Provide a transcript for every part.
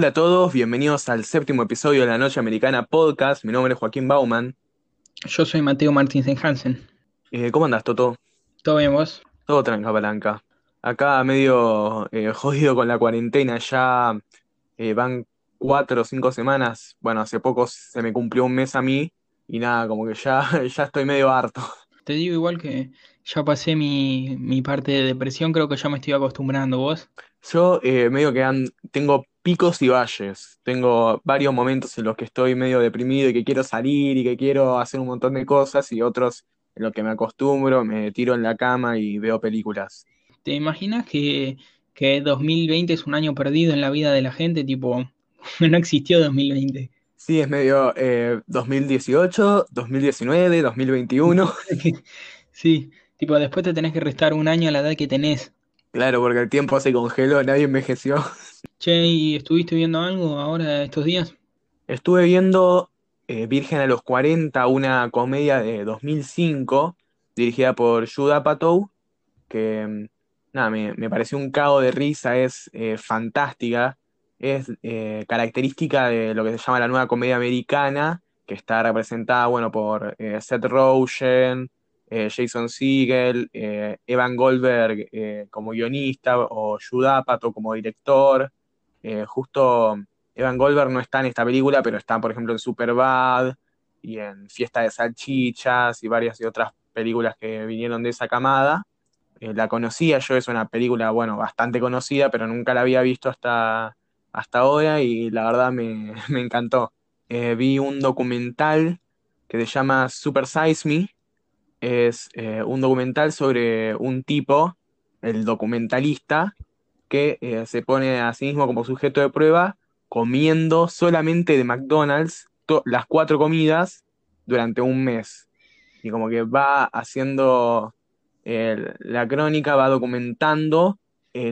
Hola a todos, bienvenidos al séptimo episodio de la Noche Americana Podcast. Mi nombre es Joaquín Bauman. Yo soy Mateo Martínez Hansen. Eh, ¿cómo andás, Toto? ¿Todo bien vos? Todo tranca palanca. Acá medio eh, jodido con la cuarentena, ya eh, van cuatro o cinco semanas. Bueno, hace poco se me cumplió un mes a mí y nada, como que ya, ya estoy medio harto. Te digo igual que ya pasé mi, mi parte de depresión, creo que ya me estoy acostumbrando. ¿Vos? Yo eh, medio que tengo picos y valles. Tengo varios momentos en los que estoy medio deprimido y que quiero salir y que quiero hacer un montón de cosas y otros en los que me acostumbro, me tiro en la cama y veo películas. ¿Te imaginas que, que 2020 es un año perdido en la vida de la gente? Tipo, no existió 2020. Sí, es medio eh, 2018, 2019, 2021. Sí, tipo, después te tenés que restar un año a la edad que tenés. Claro, porque el tiempo se congeló, nadie envejeció. Che, ¿y estuviste viendo algo ahora estos días? Estuve viendo eh, Virgen a los 40, una comedia de 2005 dirigida por Judd Apatow, que mm, nada, me, me pareció un cago de risa, es eh, fantástica, es eh, característica de lo que se llama la nueva comedia americana, que está representada, bueno, por Seth Rogen, eh, Jason Segel, eh, Evan Goldberg eh, como guionista o Judd Apatow como director. Justo Evan Goldberg no está en esta película, pero está, por ejemplo, en Superbad y en Fiesta de Salchichas y varias y otras películas que vinieron de esa camada. La conocía yo, es una película, bueno, bastante conocida, pero nunca la había visto hasta, hasta ahora y la verdad me, me encantó. Vi un documental que se llama Super Size Me. Es eh, un documental sobre un tipo, el documentalista, que eh, se pone a sí mismo como sujeto de prueba comiendo solamente de McDonald's las cuatro comidas durante un mes. Y como que va haciendo eh, la crónica, va documentando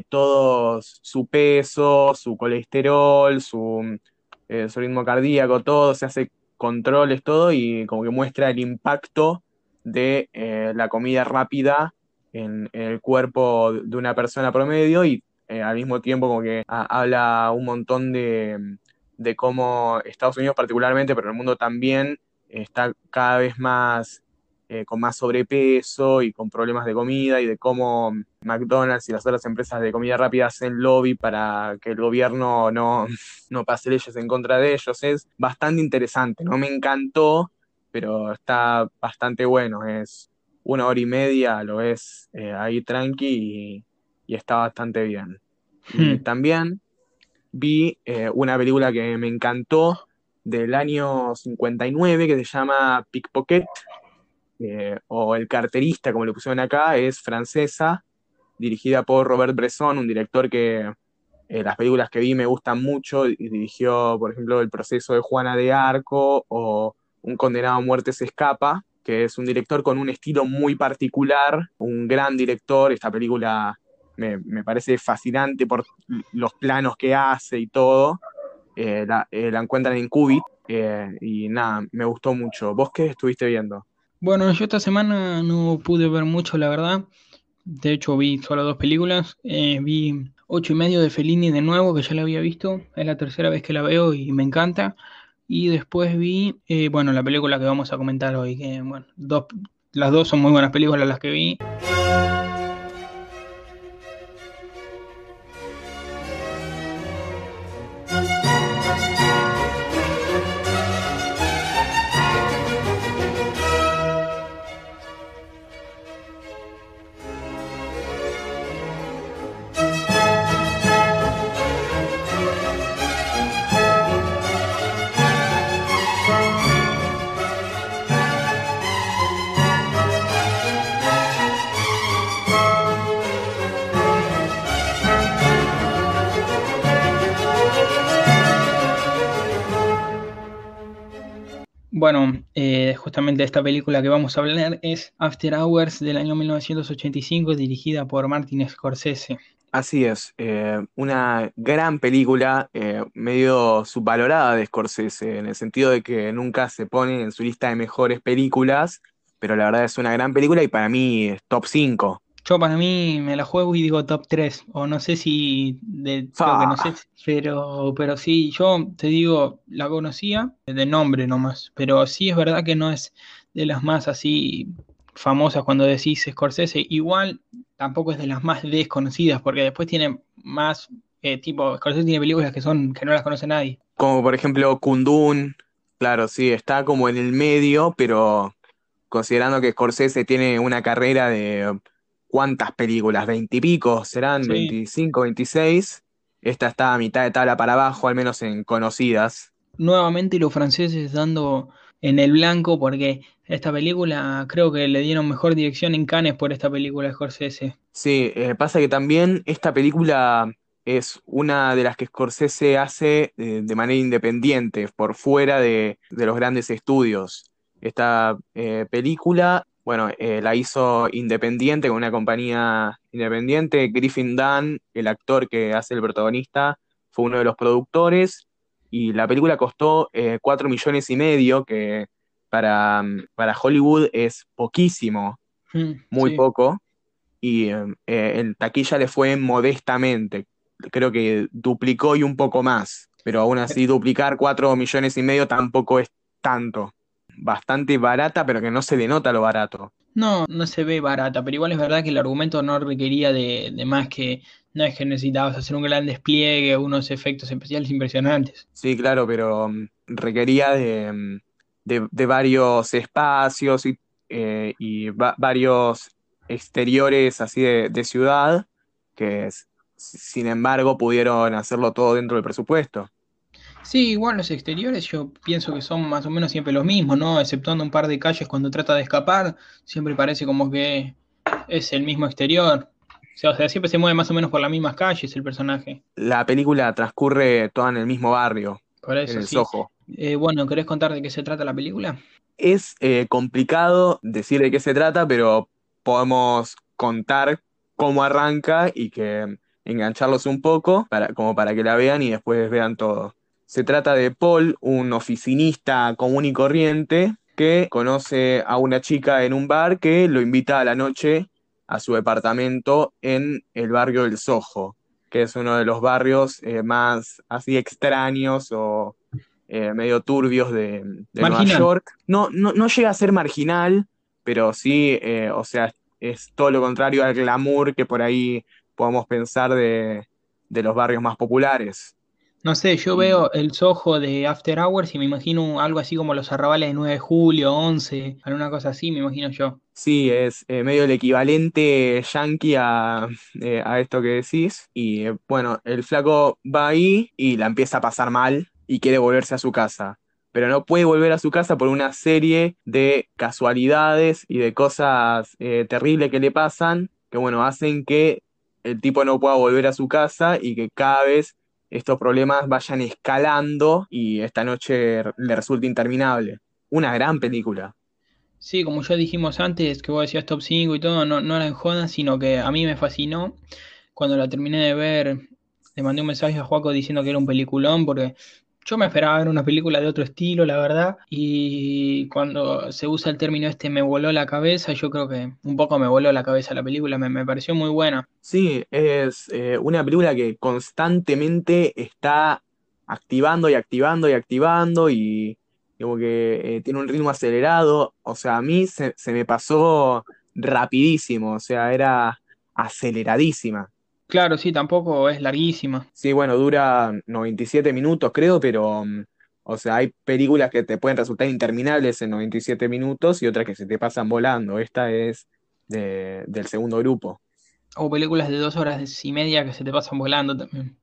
todo su peso, su colesterol, su, eh, su ritmo cardíaco, todo, se hace controles, todo, y como que muestra el impacto de eh, la comida rápida en, el cuerpo de una persona promedio y eh, al mismo tiempo como que ha- habla un montón de, de cómo Estados Unidos particularmente, pero el mundo también, está cada vez más eh, con más sobrepeso y con problemas de comida y de cómo McDonald's y las otras empresas de comida rápida hacen lobby para que el gobierno no, no pase leyes en contra de ellos. Es bastante interesante, ¿no? Me encantó, pero está bastante bueno. Es una hora y media, lo ves eh, ahí tranqui y, y está bastante bien. Y Hmm. también vi eh, una película que me encantó del año 59 que se llama Pickpocket, eh, o El carterista, como le pusieron acá, es francesa, dirigida por Robert Bresson, un director que eh, las películas que vi me gustan mucho, y dirigió, por ejemplo, El proceso de Juana de Arco o Un condenado a muerte se escapa, que es un director con un estilo muy particular, un gran director, esta película me, me parece fascinante por los planos que hace y todo, Eh, la, eh, la encuentran en Qubit, eh, y nada, me gustó mucho. ¿Vos qué estuviste viendo? Bueno, yo esta semana no pude ver mucho, la verdad. De hecho, vi solo dos películas. Eh, vi ocho y medio de Fellini de nuevo, que ya la había visto. Es la tercera vez que la veo y me encanta. Y después vi, eh, bueno, la película que vamos a comentar hoy, que bueno, las dos son muy buenas películas las que vi. Eh, justamente esta película que vamos a hablar es After Hours del año 1985, dirigida por Martin Scorsese. Así es, eh, una gran película, eh, medio subvalorada de Scorsese, en el sentido de que nunca se pone en su lista de mejores películas, pero la verdad es una gran película y para mí es top 5. Yo para mí me la juego y digo top 3, o no sé si, de, creo que no sé, pero, pero sí, yo te digo, la conocía de nombre nomás, pero sí es verdad que no es de las más así famosas cuando decís Scorsese, igual tampoco es de las más desconocidas, porque después tiene más, eh, tipo, Scorsese tiene películas que son, que no las conoce nadie. Como por ejemplo Kundun, claro, sí, está como en el medio, pero considerando que Scorsese tiene una carrera de ¿cuántas películas? ¿Veintipico? ¿Serán Sí. 25, 26? Esta está a mitad de tabla para abajo, al menos en conocidas. nuevamente los franceses dando en el blanco porque esta película creo que le dieron mejor dirección en Cannes por esta película de Scorsese. Sí, eh, pasa que también esta película es una de las que Scorsese hace eh, de manera independiente, por fuera de, de los grandes estudios. Esta eh, película, bueno, eh, la hizo independiente con una compañía independiente. Griffin Dunn, el actor que hace el protagonista, fue uno de los productores y la película costó eh, cuatro millones y medio, que para, para Hollywood es poquísimo, Mm, muy sí. poco y eh, eh, en taquilla le fue modestamente. Creo que duplicó y un poco más, pero aún así duplicar cuatro millones y medio tampoco es tanto. Bastante barata, pero que no se le nota lo barato. No, no se ve barata, pero igual es verdad que el argumento no requería de, de más que no es que necesitabas hacer un gran despliegue, unos efectos especiales impresionantes. Sí, claro, pero mm, requería de, mm, de- de varios espacios y, eh, y va- varios exteriores así de, de ciudad, que sin embargo pudieron hacerlo todo dentro del presupuesto. Sí, igual los exteriores yo pienso que son más o menos siempre los mismos, ¿no? Exceptuando un par de calles cuando trata de escapar, siempre parece como que es el mismo exterior. O sea, o sea, siempre se mueve más o menos por las mismas calles el personaje. La película transcurre toda en el mismo barrio, Por en eso, el sí. Soho. Eh, bueno, ¿querés contar de qué se trata la película? Es eh, complicado decir de qué se trata, pero podemos contar cómo arranca y que engancharlos un poco para, como para que la vean y después vean todo. Se trata de Paul, un oficinista común y corriente que conoce a una chica en un bar que lo invita a la noche a su departamento en el barrio del Soho, que es uno de los barrios eh, más así extraños o eh, medio turbios de, de Nueva. York. No, no, no llega a ser marginal, pero sí, eh, o sea, es todo lo contrario al glamour que por ahí podemos pensar de, de los barrios más populares. No sé, yo Y veo el Soho de After Hours y me imagino algo así como los arrabales de 9 de julio, 11, alguna cosa así, me imagino yo. sí, es eh, medio el equivalente yankee a, eh, a esto que decís. Y eh, bueno, el flaco va ahí y la empieza a pasar mal y quiere volverse a su casa. Pero no puede volver a su casa por una serie de casualidades y de cosas eh, terribles que le pasan, que bueno, hacen que el tipo no pueda volver a su casa y que cada vez estos problemas vayan escalando y esta noche le resulta interminable. Una gran película. Sí, como ya dijimos antes, que vos decías top 5 y todo, no, no era en joda, sino que a mí me fascinó. Cuando la terminé de ver, le mandé un mensaje a Joaco diciendo que era un peliculón, porque yo me esperaba ver una película de otro estilo, la verdad. Y cuando se usa el término este me voló la cabeza, yo creo que un poco me voló la cabeza la película, me, pareció muy buena. Sí, es eh, una película que constantemente está activando y activando y activando y como que eh, tiene un ritmo acelerado. O sea, a mí se, se me pasó rapidísimo, o sea, era aceleradísima. Claro, sí, tampoco es larguísima. Sí, bueno, dura 97 minutos, creo, pero, mm, o sea, hay películas que te pueden resultar interminables en 97 minutos y otras que se te pasan volando. Esta es de- del segundo grupo. O películas de dos horas y media que se te pasan volando también.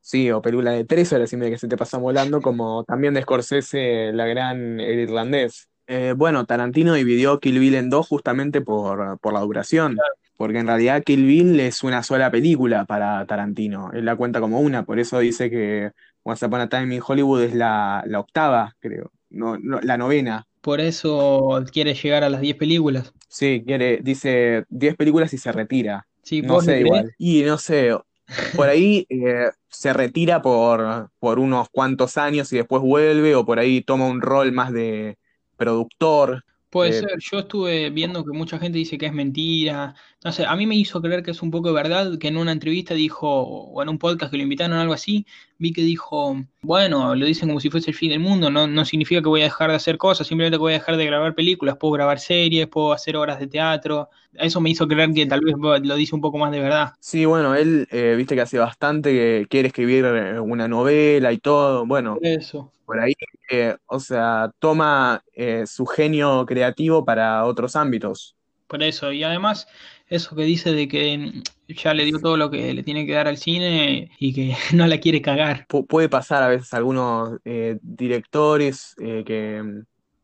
Sí, o películas de tres horas y media que se te pasan volando, como también de Scorsese, la gran El Irlandés. Eh, bueno, Tarantino dividió Kill Bill en dos justamente por, por la duración, porque en realidad Kill Bill es una sola película para Tarantino, él la cuenta como una, por eso dice que Once Upon a Time in Hollywood es la, la octava, creo, no, no, la novena. Por eso quiere llegar a las 10 películas. Sí, quiere, dice 10 películas y se retira. Sí, No ¿vos le sé igual. Y no sé, por ahí eh, se retira por, por unos cuantos años y después vuelve, o por ahí toma un rol más de productor. Puede Eh, ser, yo estuve viendo que mucha gente dice que es mentira. No sé, a mí me hizo creer que es un poco de verdad, que en una entrevista dijo, o en un podcast que lo invitaron o algo así, vi que dijo, bueno, lo dicen como si fuese el fin del mundo, no, no significa que voy a dejar de hacer cosas, simplemente que voy a dejar de grabar películas, puedo grabar series, puedo hacer obras de teatro. Eso me hizo creer que tal vez lo dice un poco más de verdad. sí, bueno, él, eh, viste que hace bastante que quiere escribir eh, una novela y todo. Bueno, eso. Por ahí, eh, o sea, toma eh, su genio creativo para otros ámbitos. Por eso, y además eso que dice de que mm, ya le dio todo lo que le tiene que dar al cine y que no la quiere cagar. Pu- puede pasar a veces algunos eh, directores eh, que, mm,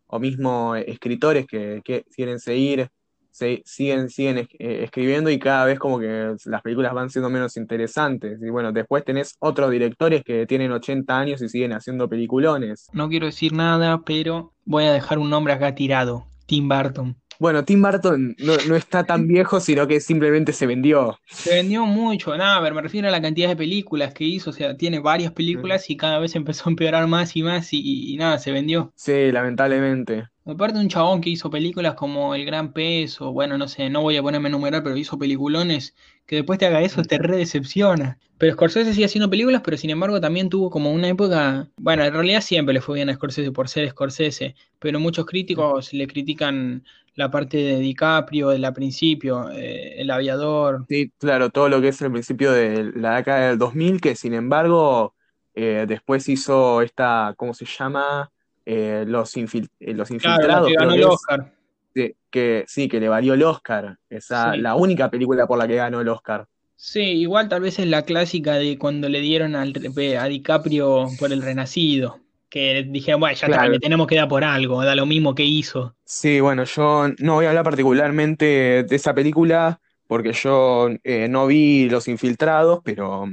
o mismo escritores que, que quieren seguir, se- siguen, siguen es- eh, escribiendo y cada vez como que las películas van siendo menos interesantes. Y bueno, después tenés otros directores que tienen 80 años y siguen haciendo peliculones. No quiero decir nada, pero voy a dejar un nombre acá tirado. Tim Burton. Bueno, Tim Burton no, no está tan viejo, sino que simplemente se vendió. Se vendió mucho, nada, pero me refiero a la cantidad de películas que hizo, o sea, tiene varias películas y cada vez empezó a empeorar más y más y, y nada, se vendió. Sí, lamentablemente. Aparte un chabón que hizo películas como El Gran Peso, bueno, no sé, no voy a ponerme a enumerar, pero hizo peliculones, que después te haga eso te re decepciona. Pero Scorsese sigue haciendo películas, pero sin embargo también tuvo como una época, bueno, en realidad siempre le fue bien a Scorsese por ser Scorsese, pero muchos críticos le critican la parte de DiCaprio, del principio, eh, El Aviador. Sí, claro, todo lo que es el principio de la década del 2000, que sin embargo eh, después hizo esta, ¿cómo se llama? Eh, los, infil- eh, los Claro, Infiltrados, ganó que es, Oscar. que, sí, que le valió el Oscar, esa, Sí. la única película por la que ganó el Oscar. Sí, igual tal vez es la clásica de cuando le dieron al, a DiCaprio por El Renacido, que dijeron, bueno, ya está, Claro, le tenemos que dar por algo, da lo mismo que hizo. sí, bueno, yo no voy a hablar particularmente de esa película porque yo eh, no vi Los Infiltrados, pero,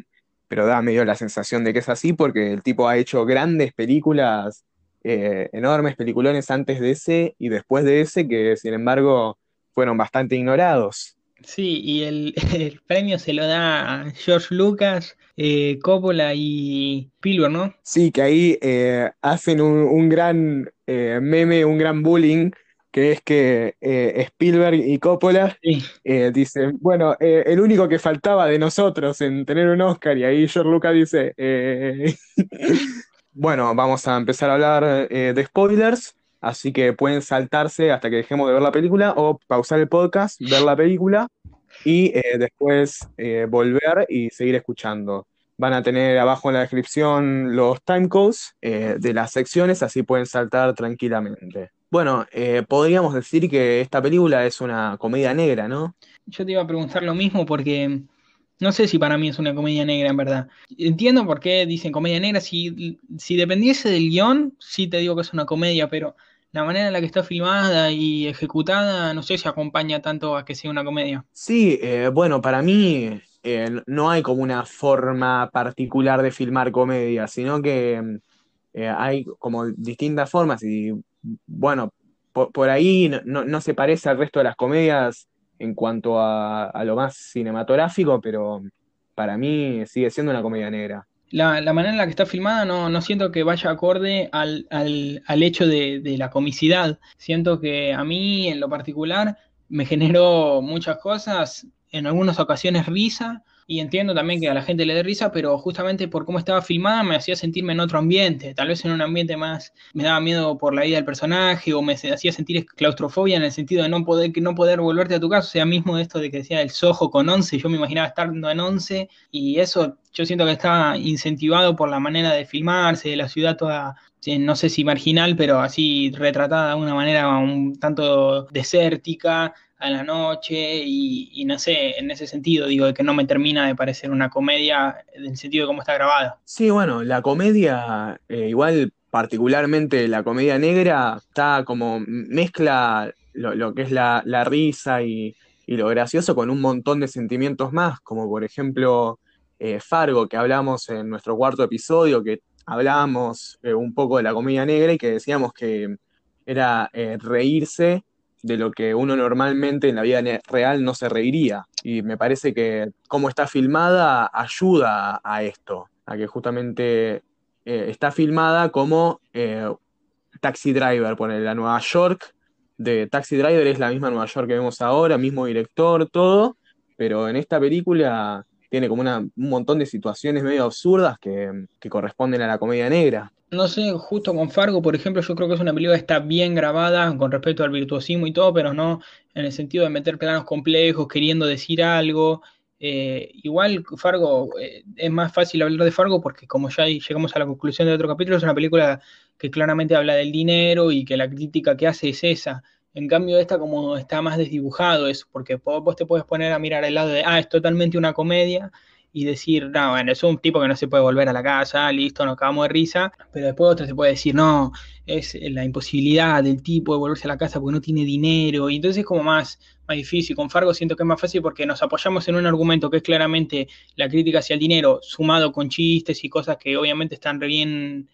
pero da medio la sensación de que es así porque el tipo ha hecho grandes películas, eh, enormes peliculones antes de ese y después de ese que sin embargo fueron bastante ignorados. Sí, y el, el premio se lo da a George Lucas, eh, Coppola y Spielberg, ¿no? Sí, que ahí eh, hacen un, un gran meme, un gran bullying, que es que eh, Spielberg y Coppola Sí, eh, dicen, bueno, eh, el único que faltaba de nosotros en tener un Oscar, y ahí George Lucas dice, bueno, vamos a empezar a hablar eh, de spoilers, así que pueden saltarse hasta que dejemos de ver la película o pausar el podcast, ver la película y eh, después eh, volver y seguir escuchando. Van a tener abajo en la descripción los timecodes de las secciones, así pueden saltar tranquilamente. Bueno, podríamos decir que esta película es una comedia negra, ¿no? yo te iba a preguntar lo mismo porque no sé si para mí es una comedia negra en verdad. Entiendo por qué dicen comedia negra, si, si dependiese del guion, sí te digo que es una comedia, pero la manera en la que está filmada y ejecutada, no sé si acompaña tanto a que sea una comedia. Sí, eh, bueno, para mí eh, no hay como una forma particular de filmar comedia, sino que eh, hay como distintas formas y bueno, por, ahí no- no se parece al resto de las comedias en cuanto a, a lo más cinematográfico, pero para mí sigue siendo una comedia negra. La, la manera en la que está filmada no, no siento que vaya acorde al, al, al hecho de, de la comicidad. Siento que a mí, en lo particular, me generó muchas cosas, en algunas ocasiones risa, y entiendo también que a la gente le dé risa, pero justamente por cómo estaba filmada me hacía sentirme en otro ambiente, tal vez en un ambiente más, me daba miedo por la vida del personaje, o me hacía sentir claustrofobia en el sentido de no poder, no poder volverte a tu casa, o sea, mismo esto de que decía el Soho con 11, yo me imaginaba estando en 11, y eso yo siento que está incentivado por la manera de filmarse, de la ciudad toda, no sé si marginal, pero así retratada de una manera un tanto desértica a la noche y, no sé, en ese sentido digo de que no me termina de parecer una comedia en el sentido de cómo está grabada. Sí, bueno, la comedia, eh, igual particularmente la comedia negra, está como mezcla lo, que es la, la risa y, y, lo gracioso con un montón de sentimientos más, como por ejemplo eh, Fargo, que hablamos en nuestro cuarto episodio, que hablábamos eh, un poco de la comedia negra y que decíamos que era reírse de lo que uno normalmente en la vida real no se reiría. Y me parece que cómo está filmada ayuda a esto, a que justamente eh, está filmada como eh, Taxi Driver, ponerle a Nueva York, de Taxi Driver es la misma Nueva York que vemos ahora, mismo director, todo, pero en esta película tiene como una, un montón de situaciones medio absurdas que, que corresponden a la comedia negra. No sé, justo con Fargo, por ejemplo, yo creo que es una película que está bien grabada con respecto al virtuosismo y todo, pero no en el sentido de meter planos complejos, queriendo decir algo. Eh, igual Fargo, eh, es más fácil hablar de Fargo porque como ya llegamos a la conclusión de otro capítulo, es una película que claramente habla del dinero y que la crítica que hace es esa. En cambio, esta como está más desdibujado eso, porque vos te puedes poner a mirar el lado de, ah, es totalmente una comedia, y decir, no, bueno, es un tipo que no se puede volver a la casa, listo, nos acabamos de risa, pero después otro se puede decir, no, es la imposibilidad del tipo de volverse a la casa porque no tiene dinero, y entonces es como más, más difícil. Con Fargo siento que es más fácil porque nos apoyamos en un argumento que es claramente la crítica hacia el dinero, sumado con chistes y cosas que obviamente están re bien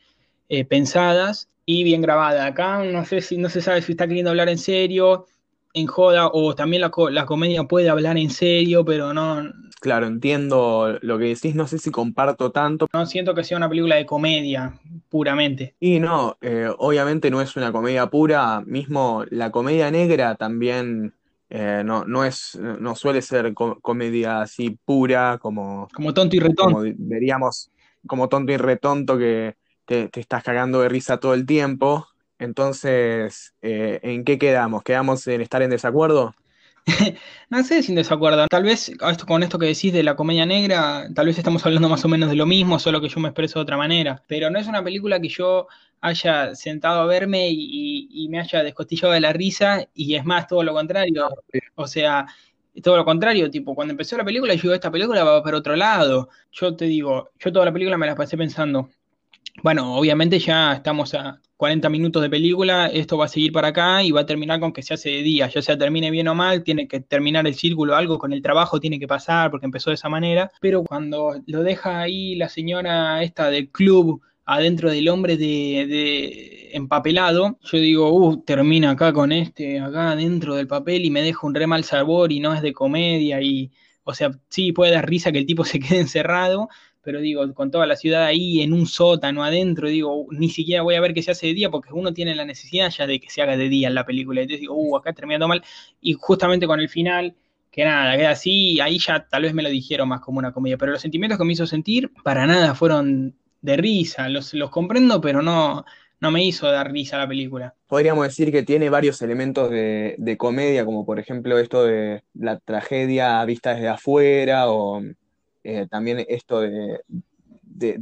eh, pensadas y bien grabadas. Acá no sé si no se sabe si está queriendo hablar en serio, en joda, o también la, la comedia puede hablar en serio, pero no, Claro, entiendo lo que decís, no sé si comparto tanto. No siento que sea una película de comedia, puramente. Y no, eh, obviamente no es una comedia pura, mismo la comedia negra también eh, no, no, es, no suele ser comedia así pura como... Como tonto y retonto. Como diríamos, como tonto y retonto que te, estás cagando de risa todo el tiempo. Entonces, eh, ¿en qué quedamos? ¿Quedamos en estar en desacuerdo? no sé sin desacuerdo. Tal vez esto, con esto que decís de la comedia negra, tal vez estamos hablando más o menos de lo mismo, solo que yo me expreso de otra manera. Pero no es una película que yo haya sentado a verme y, me haya descostillado de la risa, y es más, todo lo contrario. O sea, todo lo contrario, tipo, cuando empezó la película, yo digo, esta película va para otro lado. Yo te digo, yo toda la película me la pasé pensando, bueno, obviamente ya estamos a 40 minutos de película, esto va a seguir para acá y va a terminar con que se hace de día, ya sea termine bien o mal, tiene que terminar el círculo, algo con el trabajo tiene que pasar porque empezó de esa manera, pero cuando lo deja ahí la señora esta del club adentro del hombre de, empapelado, yo digo, uh, termina acá con este, acá adentro del papel y me deja un re mal sabor y no es de comedia y, o sea, sí puede dar risa que el tipo se quede encerrado, pero digo, con toda la ciudad ahí en un sótano adentro, digo, ni siquiera voy a ver que se hace de día porque uno tiene la necesidad ya de que se haga de día en la película. Entonces digo, uh, acá terminando mal. Y justamente con el final, que nada, queda así, ahí ya tal vez me lo dijeron más como una comedia, pero los sentimientos que me hizo sentir para nada fueron de risa, los, los comprendo, pero no, no me hizo dar risa la película. Podríamos decir que tiene varios elementos de, de comedia, como por ejemplo esto de la tragedia vista desde afuera o eh, también esto de,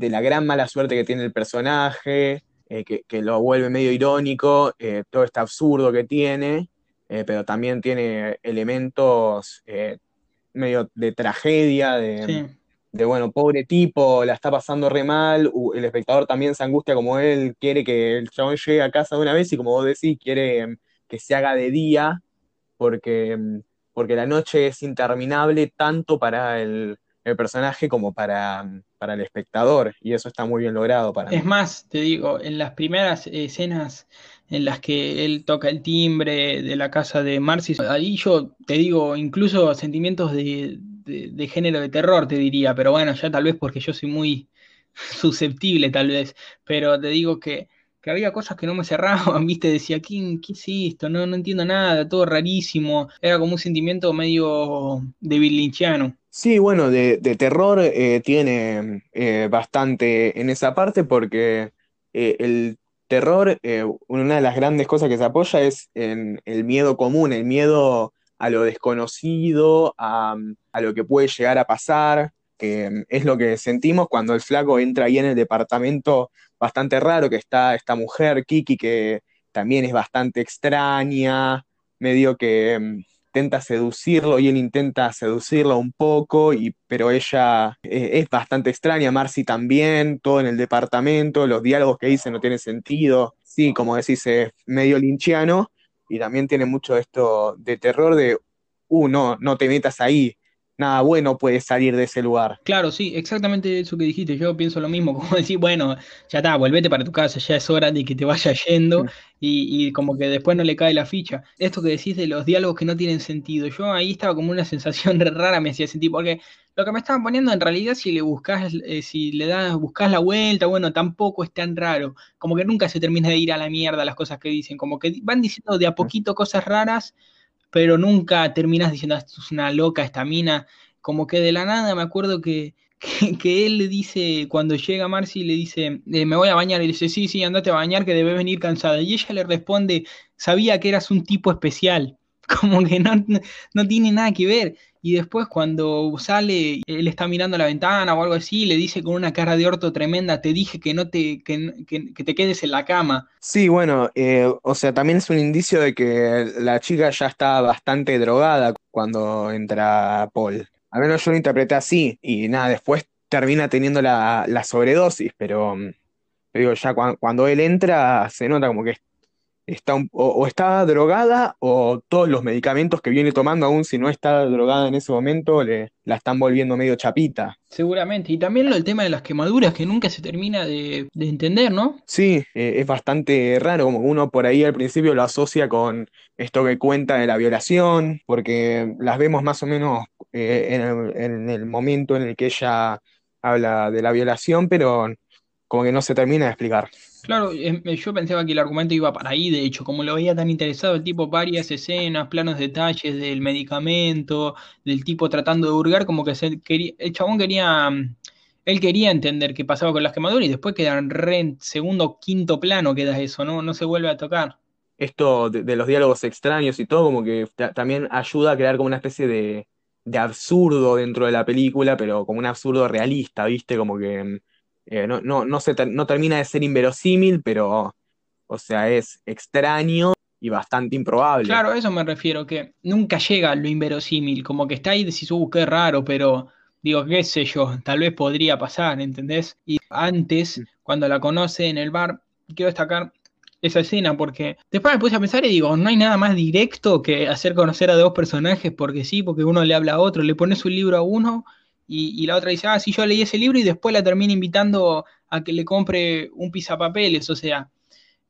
la gran mala suerte que tiene el personaje, eh, que, lo vuelve medio irónico, eh, todo este absurdo que tiene, pero también tiene elementos medio de tragedia, de, bueno, pobre tipo, la está pasando re mal, el espectador también se angustia como él, quiere que el chabón llegue a casa de una vez y como vos decís, quiere mm, que se haga de día, porque, mm, porque la noche es interminable tanto para el, el personaje como para, para el espectador, y eso está muy bien logrado para Es más, te digo, en las primeras escenas en las que él toca el timbre de la casa de Marcy, ahí yo te digo, incluso sentimientos de, de, género de terror, te diría, pero bueno, ya tal vez porque yo soy muy susceptible, tal vez, pero te digo que, que había cosas que no me cerraban, viste, decía, ¿qué, qué es esto? No, no entiendo nada, todo rarísimo, era como un sentimiento medio debilinchiano. Sí, bueno, de, terror eh, tiene eh, bastante en esa parte porque eh, el terror, una de las grandes cosas que se apoya es en el miedo común, el miedo a lo desconocido, a, lo que puede llegar a pasar, es lo que sentimos cuando el flaco entra ahí en el departamento bastante raro, que está esta mujer, Kiki, que también es bastante extraña, medio que intenta seducirlo y él intenta seducirlo un poco, y, pero ella eh, es, bastante extraña, Marcy también, todo en el departamento, los diálogos que dice no tienen sentido, sí, como decís, es medio linchiano, y también tiene mucho esto de terror de, uh, no, no te metas ahí, nada bueno puede salir de ese lugar. Claro, sí, exactamente eso que dijiste. Yo pienso lo mismo, como decir, bueno, ya está, volvete para tu casa, ya es hora de que te vaya yendo y, y como que después no le cae la ficha. Esto que decís de los diálogos que no tienen sentido, yo ahí estaba como una sensación rara, me hacía sentir, porque lo que me estaban poniendo en realidad, si le buscas, eh, si le das, buscas la vuelta, bueno, tampoco es tan raro. Como que nunca se termina de ir a la mierda las cosas que dicen, como que van diciendo de a poquito cosas raras, pero nunca terminas diciendo, "Ah, esto es una loca esta mina como que de la nada me acuerdo que, que, él le dice, cuando llega Marcy, le dice, eh, me voy a bañar, y le dice, sí, sí, andate a bañar que debes venir cansada. Y ella le responde, sabía que eras un tipo especial, como que no, no tiene nada que ver. Y después cuando sale, él está mirando la ventana o algo así, le dice con una cara de orto tremenda, te dije que no te, que, que- que te quedes en la cama. Sí, bueno, eh, o sea, también es un indicio de que la chica ya está bastante drogada cuando entra Paul. Al menos yo lo interpreté así, y nada, después termina teniendo la, la sobredosis, pero mm, digo, ya cuan- cuando él entra se nota como que está un- o, o está drogada o todos los medicamentos que viene tomando, aún si no está drogada en ese momento, le, la están volviendo medio chapita. Seguramente. Y también lo, el tema de las quemaduras, que nunca se termina de, de entender, ¿no? Sí, eh, es bastante raro, como uno por ahí al principio lo asocia con esto que cuenta de la violación, porque las vemos más o menos eh, en el, en el momento en el que ella habla de la violación, pero como que no se termina de explicar. Claro, em, eh, yo pensaba que el argumento iba para ahí, de hecho, como lo veía tan interesado, el tipo, varias escenas, planos detalles del medicamento, del tipo tratando de hurgar, como que se quería, el chabón quería, mm, él quería entender qué pasaba con las quemaduras y después quedan en segundo, quinto plano queda eso, ¿no? No se vuelve a tocar. Esto de, de los diálogos extraños y todo, como que ta- también ayuda a crear como una especie de, de absurdo dentro de la película, pero como un absurdo realista, ¿viste? Como que mm, eh, no, no, no se no termina de ser inverosímil, pero, o sea, es extraño y bastante improbable. Claro, a eso me refiero, que nunca llega a lo inverosímil, como que está ahí y decís, uh, qué raro, pero digo, qué sé yo, tal vez podría pasar, ¿entendés? Y antes, cuando la conoce en el bar, quiero destacar esa escena porque después me puse a pensar y digo, no hay nada más directo que hacer conocer a dos personajes porque sí, porque uno le habla a otro, le pones un libro a uno y, la otra dice, ah, sí, yo leí ese libro y después la termina invitando a que le compre un pisapapeles, o sea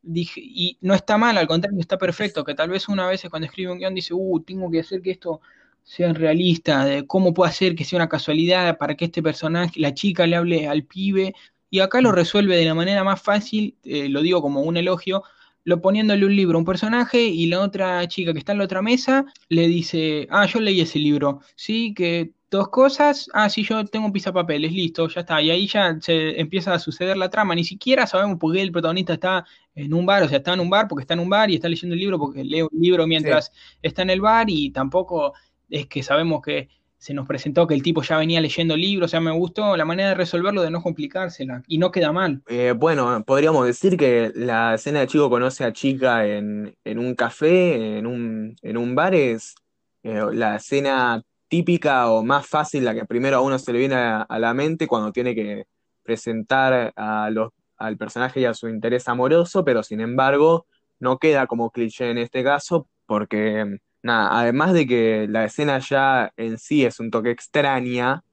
dije, y no está mal, al contrario, está perfecto, que tal vez una vez cuando escribe un guion dice, uh, tengo que hacer que esto sea realista, de cómo puedo hacer que sea una casualidad para que este personaje, la chica le hable al pibe, y acá lo resuelve de la manera más fácil, eh, lo digo como un elogio, lo poniéndole un libro a un personaje y la otra chica que está en la otra mesa le dice, ah, yo leí ese libro, sí, que dos cosas, ah, sí, yo tengo un pisapapeles, listo, ya está, y ahí ya se empieza a suceder la trama, ni siquiera sabemos por qué el protagonista está en un bar, o sea, está en un bar porque está en un bar y está leyendo el libro porque lee un libro mientras está en el bar y tampoco es que sabemos que se nos presentó que el tipo ya venía leyendo libros, o sea, me gustó la manera de resolverlo de no complicársela y no queda mal. Eh, bueno, podríamos decir que la escena de chico conoce a chica en, en un café, en un, en un bar, es eh, la escena típica o más fácil, la que primero a uno se le viene a, la mente cuando tiene que presentar al personaje y a su interés amoroso, pero sin embargo no queda como cliché en este caso, porque nada, además de que la escena ya en sí es un toque extraña,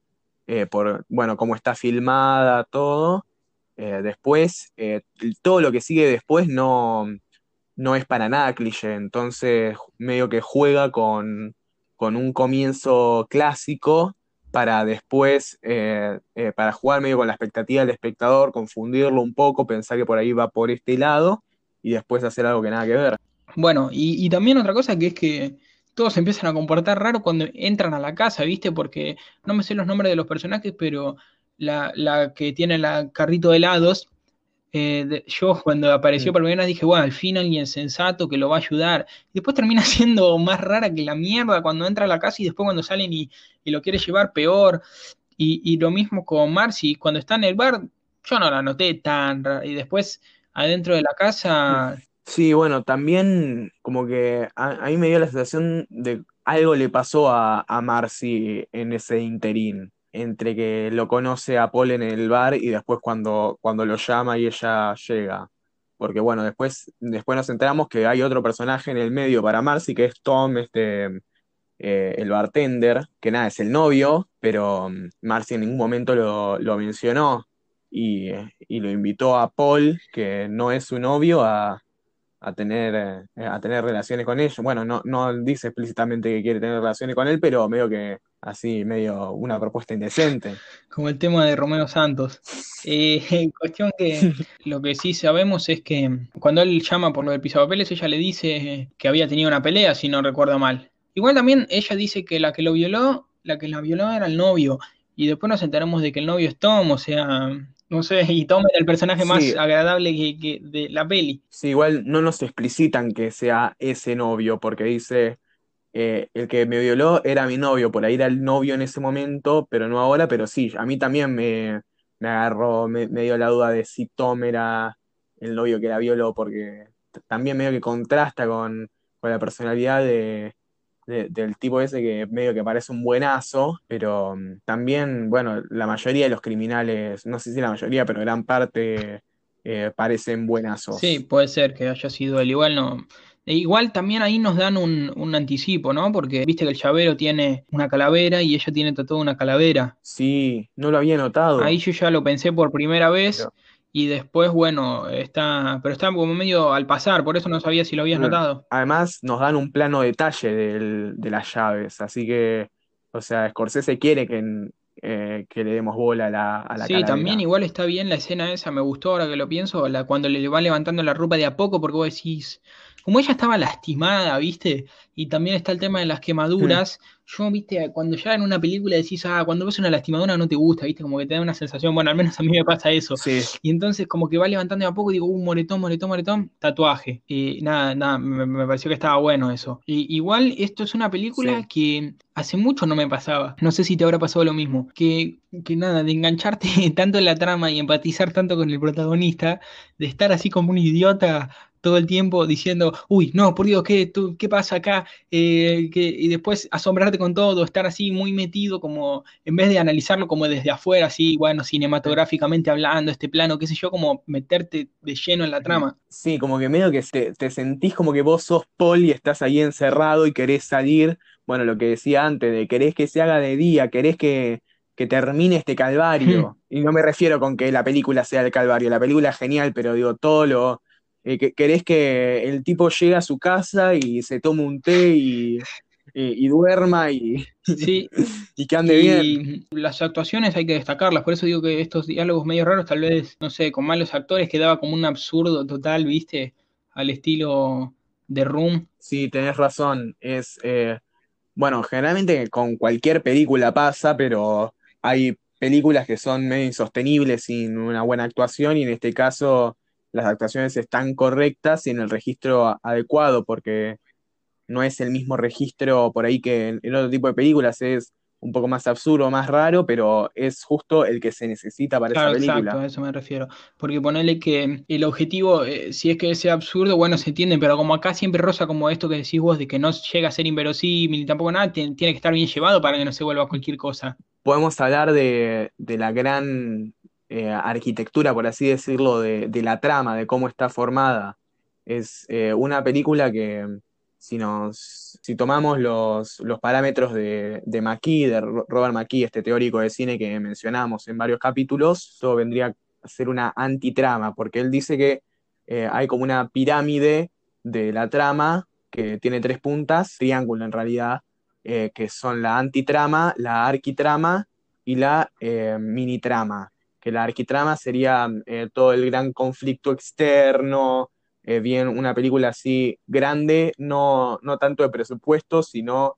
eh, por, bueno, cómo está filmada, todo. Eh, después, eh, todo lo que sigue después no, no es para nada cliché, entonces medio que juega con, con un comienzo clásico para después, eh, eh, para jugar medio con la expectativa del espectador, confundirlo un poco, pensar que por ahí va por este lado y después hacer algo que nada que ver. Bueno, y, también otra cosa que es que todos empiezan a comportar raro cuando entran a la casa, ¿viste? Porque no me sé los nombres de los personajes, pero la, la que tiene la carrito de helados, eh, de- yo cuando apareció Mm. por primera vez dije, bueno, al fin alguien sensato que lo va a ayudar. Y después termina siendo más rara que la mierda cuando entra a la casa y después cuando salen y, y lo quiere llevar peor. Y, y lo mismo con Marcy, cuando está en el bar, yo no la noté tan rara. Y después adentro de la casa, Sí, bueno, también como que a, a mí me dio la sensación de algo le pasó a, a Marcy en ese interín, entre que lo conoce a Paul en el bar y después cuando, cuando lo llama y ella llega. Porque bueno, después, después nos enteramos que hay otro personaje en el medio para Marcy, que es Tom, este, eh, el bartender, que nada, es el novio, pero mm, Marcy en ningún momento lo, lo mencionó y, y lo invitó a Paul, que no es su novio, a, a tener, eh, a tener relaciones con ellos. Bueno, no, no dice explícitamente que quiere tener relaciones con él, pero medio que así, medio una propuesta indecente. Como el tema de Romeo Santos. Eh, en cuestión que lo que sí sabemos es que cuando él llama por lo del pisapapeles, ella le dice que había tenido una pelea, si no recuerdo mal. Igual también ella dice que la que lo violó, la que la violó era el novio. Y después nos enteramos de que el novio es Tom, o sea, no sé, y Tom era el personaje más Sí, agradable que, que de la peli. sí, igual no nos explicitan que sea ese novio, porque dice, eh, el que me violó era mi novio, por ahí era el novio en ese momento, pero no ahora, pero sí, a mí también me, me agarró, me, dio la duda de si Tom era el novio que la violó, porque también medio que contrasta con, con la personalidad de, de- del tipo ese que medio que parece un buenazo, pero mm, también, bueno, la mayoría de los criminales, no sé si la mayoría, pero gran parte eh, parecen Sí, buenazos. puede ser que haya sido él. Igual no. E Igual también ahí nos dan un, un anticipo, ¿no? Porque viste que el llavero tiene una calavera y ella tiene tatuada una calavera. Sí, no lo había Ahí notado, yo ya lo pensé por primera vez pero y después, bueno, está, pero está como medio al pasar, por eso no sabía si lo habías notado. Además nos dan un plano detalle del- de las llaves, así que, o sea, Scorsese quiere que, eh, que le demos bola a la, a la Sí, también igual está bien la escena esa, me gustó ahora que lo pienso, la, cuando le va levantando la ropa de a poco, porque vos decís, como ella estaba lastimada, ¿viste? Y también está el tema de las quemaduras. Yo, ¿viste? Cuando ya en una película decís, ah, cuando ves una lastimadura no te gusta, ¿viste? Como que te da una sensación, bueno, al menos a mí me pasa eso. sí, Y entonces como que va levantando de a poco y digo, uh, moretón, moretón, moretón, tatuaje. Y nada, nada, me, me pareció que estaba bueno eso. Y, igual esto es una película sí. que hace mucho no me pasaba. No sé si te habrá pasado lo mismo. Que, que nada, de engancharte tanto en la trama y empatizar tanto con el protagonista, de estar así como un idiota todo el tiempo diciendo, uy, no, por Dios, ¿qué, tú, qué pasa acá? Eh, que, y después asombrarte con todo, estar así muy metido, como en vez de analizarlo como desde afuera, así, bueno, cinematográficamente hablando, este plano, qué sé yo, como meterte de lleno en la trama. Sí, como que medio que te, te sentís como que vos sos Paul y estás ahí encerrado y querés salir. Bueno, lo que decía antes, de querés que se haga de día, querés que, que termine este calvario. Y no me refiero con que la película sea el calvario, la película es genial, pero digo, todo lo... eh, que, querés que el tipo llegue a su casa y se tome un té y, y, y duerma y, Sí, y que ande bien. y las actuaciones hay que destacarlas, por eso digo que estos diálogos medio raros, tal vez, no sé, con malos actores quedaba como un absurdo total, ¿viste? Al estilo de Room. Sí, tenés razón. Es, eh, Bueno, generalmente con cualquier película pasa, pero hay películas que son medio insostenibles sin una buena actuación y en este caso las actuaciones están correctas y en el registro adecuado porque no es el mismo registro por ahí que en, otro tipo de películas, es un poco más absurdo, más raro, pero es justo el que se necesita para esa Claro, exacto, película. a eso me refiero. Porque ponerle que el objetivo, eh, si es que sea absurdo, bueno, se entiende, pero como acá siempre rosa como esto que decís vos, de que no llega a ser inverosímil y tampoco nada, tiene, tiene que estar bien llevado para que no se vuelva cualquier cosa. Podemos hablar de, de la gran eh, arquitectura, por así decirlo, de, la trama, de cómo está formada. Es eh, una película que, si nos, si tomamos los, parámetros de, de McKee, de Ro- Robert McKee, este teórico de cine que mencionamos en varios capítulos, eso vendría a ser una antitrama, porque él dice que eh, hay como una pirámide de la trama que tiene tres puntas, triángulo en realidad que son la antitrama, la arquitrama y la minitrama. Que la arquitrama sería eh, todo el gran conflicto externo, eh, bien una película así grande, no, no tanto de presupuesto, sino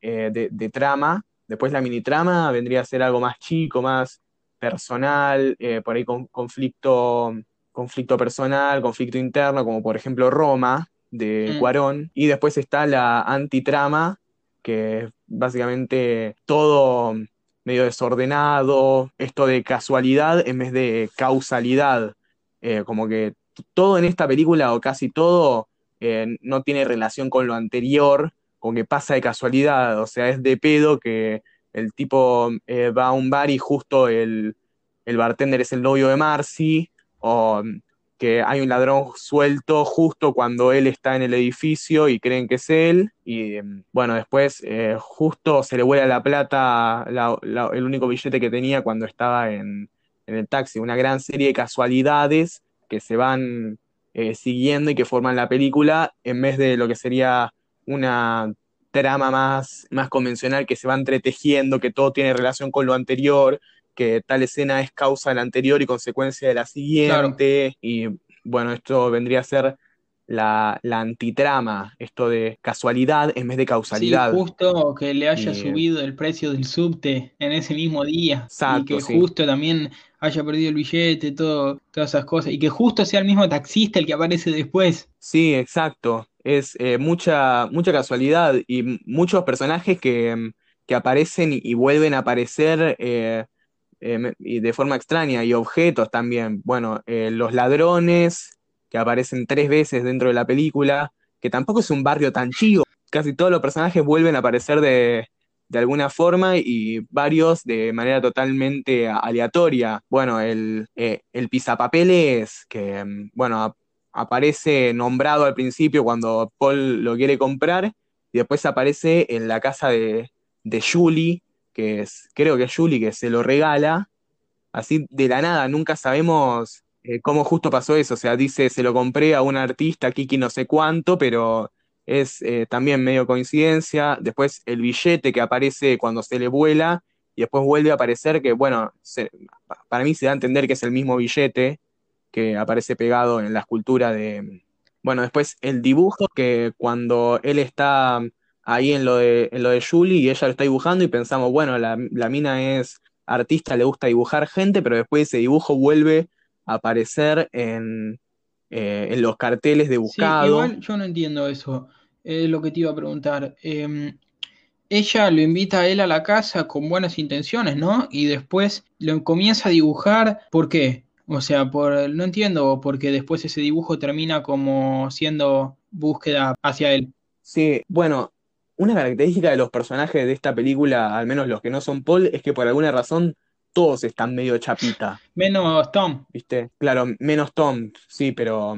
eh, de, de trama. Después la minitrama vendría a ser algo más chico, más personal, por ahí con, conflicto, conflicto personal, conflicto interno, como por ejemplo Roma de Mm, Cuarón. Y después está la antitrama, que es básicamente todo medio desordenado, esto de casualidad en vez de causalidad. Eh, como que todo en esta película, o casi todo, eh, no tiene relación con lo anterior, con que pasa de casualidad, o sea, es de pedo que el tipo eh, va a un bar y justo el, el bartender es el novio de Marcy, o que hay un ladrón suelto justo cuando él está en el edificio y creen que es él. Y bueno, después eh, justo se le vuela la plata, el único billete que tenía cuando estaba en, en, el taxi. Una gran serie de casualidades que se van eh, siguiendo y que forman la película en vez de lo que sería una trama más, más convencional que se va entretejiendo, que todo tiene relación con lo anterior, que tal escena es causa de la anterior y consecuencia de la siguiente. Y bueno, esto vendría a ser la, antitrama, esto de casualidad en vez de causalidad. Sí, justo que le haya subido el precio del subte en ese mismo día. y que justo también haya perdido el billete, todo, todas esas cosas. Y que justo sea el mismo taxista el que aparece después. Sí, exacto. Es eh, mucha, mucha casualidad y muchos personajes que, aparecen y, vuelven a aparecer eh, eh, y de forma extraña, y objetos también. Bueno, eh, los ladrones que aparecen tres veces dentro de la película, que tampoco es un barrio tan chido. Casi todos los personajes vuelven a aparecer de, alguna forma y varios de manera totalmente aleatoria. Bueno, el, eh, el pisapapeles, que mm, bueno, aparece nombrado al principio cuando Paul lo quiere comprar y después aparece en la casa de, de Julie, que es, creo que es Julie, que se lo regala, así de la nada, nunca sabemos eh, cómo justo pasó eso, o sea, dice, se lo compré a un artista, Kiki no sé cuánto, pero es eh, también medio coincidencia, después el billete que aparece cuando se le vuela, y después vuelve a aparecer, que bueno, para mí se da a entender que es el mismo billete que aparece pegado en la escultura de... Bueno, después el dibujo que cuando él está ahí en lo de, en lo de Julie y ella lo está dibujando y pensamos, bueno, la, mina es artista, le gusta dibujar gente, pero después ese dibujo vuelve a aparecer en, eh, en los carteles de buscado. igual yo no entiendo eso, es lo que te iba a preguntar. Em, ella lo invita a él a la casa con buenas intenciones, ¿no? Y después lo comienza a dibujar, ¿por qué? O sea, por, no entiendo, porque después ese dibujo termina como siendo búsqueda hacia él. Sí, bueno, una característica de los personajes de esta película, al menos los que no son Paul, es que por alguna razón todos están medio chapita. Menos Tom. ¿Viste? Claro, menos Tom, sí, pero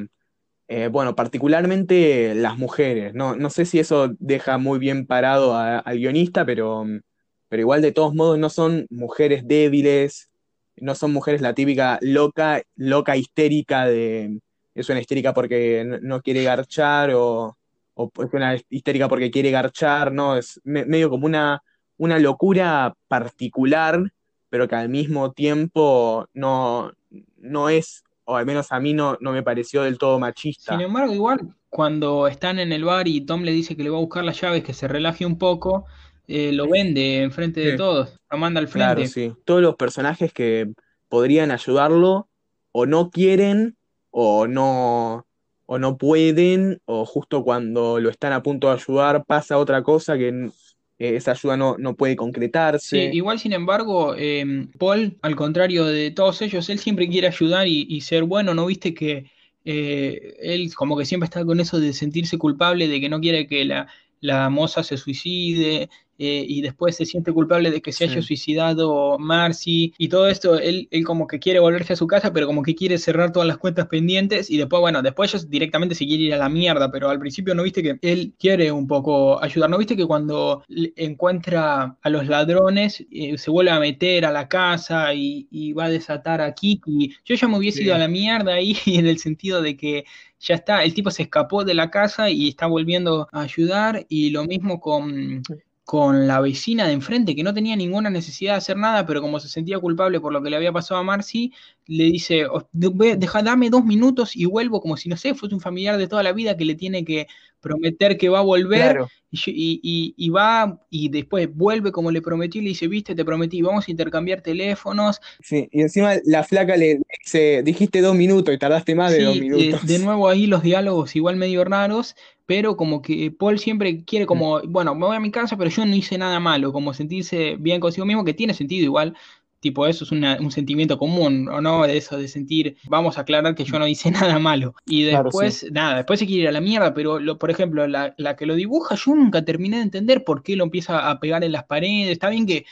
eh, bueno, particularmente las mujeres. No, no sé si eso deja muy bien parado al guionista, pero, pero igual de todos modos no son mujeres débiles, no son mujeres la típica loca, loca histérica de es una histérica porque no quiere garchar o o es una histérica porque quiere garchar, ¿no? Es medio como una, una locura particular, pero que al mismo tiempo no, no es, o al menos a mí no, no me pareció del todo machista. Sin embargo, igual, cuando están en el bar y Tom le dice que le va a buscar las llaves, que se relaje un poco, eh, lo vende enfrente de todos, lo manda al frente. Claro, sí. Todos los personajes que podrían ayudarlo o no quieren o no, o no pueden, o justo cuando lo están a punto de ayudar pasa otra cosa que eh, esa ayuda no, no, puede concretarse. Igual sin embargo, em, Paul, al contrario de todos ellos, él siempre quiere ayudar y, ser bueno, ¿no viste que eh, él como que siempre está con eso de sentirse culpable, de que no quiere que la, la moza se suicide, eh, y después se siente culpable de que se haya suicidado Marcy y todo esto, él, él como que quiere volverse a su casa, pero como que quiere cerrar todas las cuentas pendientes y después, bueno, después ellos directamente se quiere ir a la mierda, pero al principio no viste que él quiere un poco ayudar, no viste que cuando encuentra a los ladrones eh, se vuelve a meter a la casa y, va a desatar a Kiki, yo ya me hubiese ido a la mierda ahí en el sentido de que ya está, el tipo se escapó de la casa y está volviendo a ayudar y lo mismo con con la vecina de enfrente que no tenía ninguna necesidad de hacer nada, pero como se sentía culpable por lo que le había pasado a Marcy, le dice, deja, dame dos minutos y vuelvo como si, no sé, fuese un familiar de toda la vida que le tiene que prometer que va a volver y, va y después vuelve como le prometió y le dice, viste, te prometí, vamos a intercambiar teléfonos. Sí, y encima la flaca le dice, dijiste dos minutos y tardaste más de dos minutos. de nuevo ahí los diálogos igual medio raros, pero como que Paul siempre quiere como, bueno, me voy a mi casa, pero yo no hice nada malo, como sentirse bien consigo mismo, que tiene sentido igual, tipo, eso es un sentimiento común, ¿o no? De eso, de sentir, vamos a aclarar que yo no hice nada malo. Y después, nada, después se quiere ir a la mierda, pero, lo, por ejemplo, la, la, que lo dibuja, yo nunca terminé de entender por qué lo empieza a pegar en las paredes, está bien que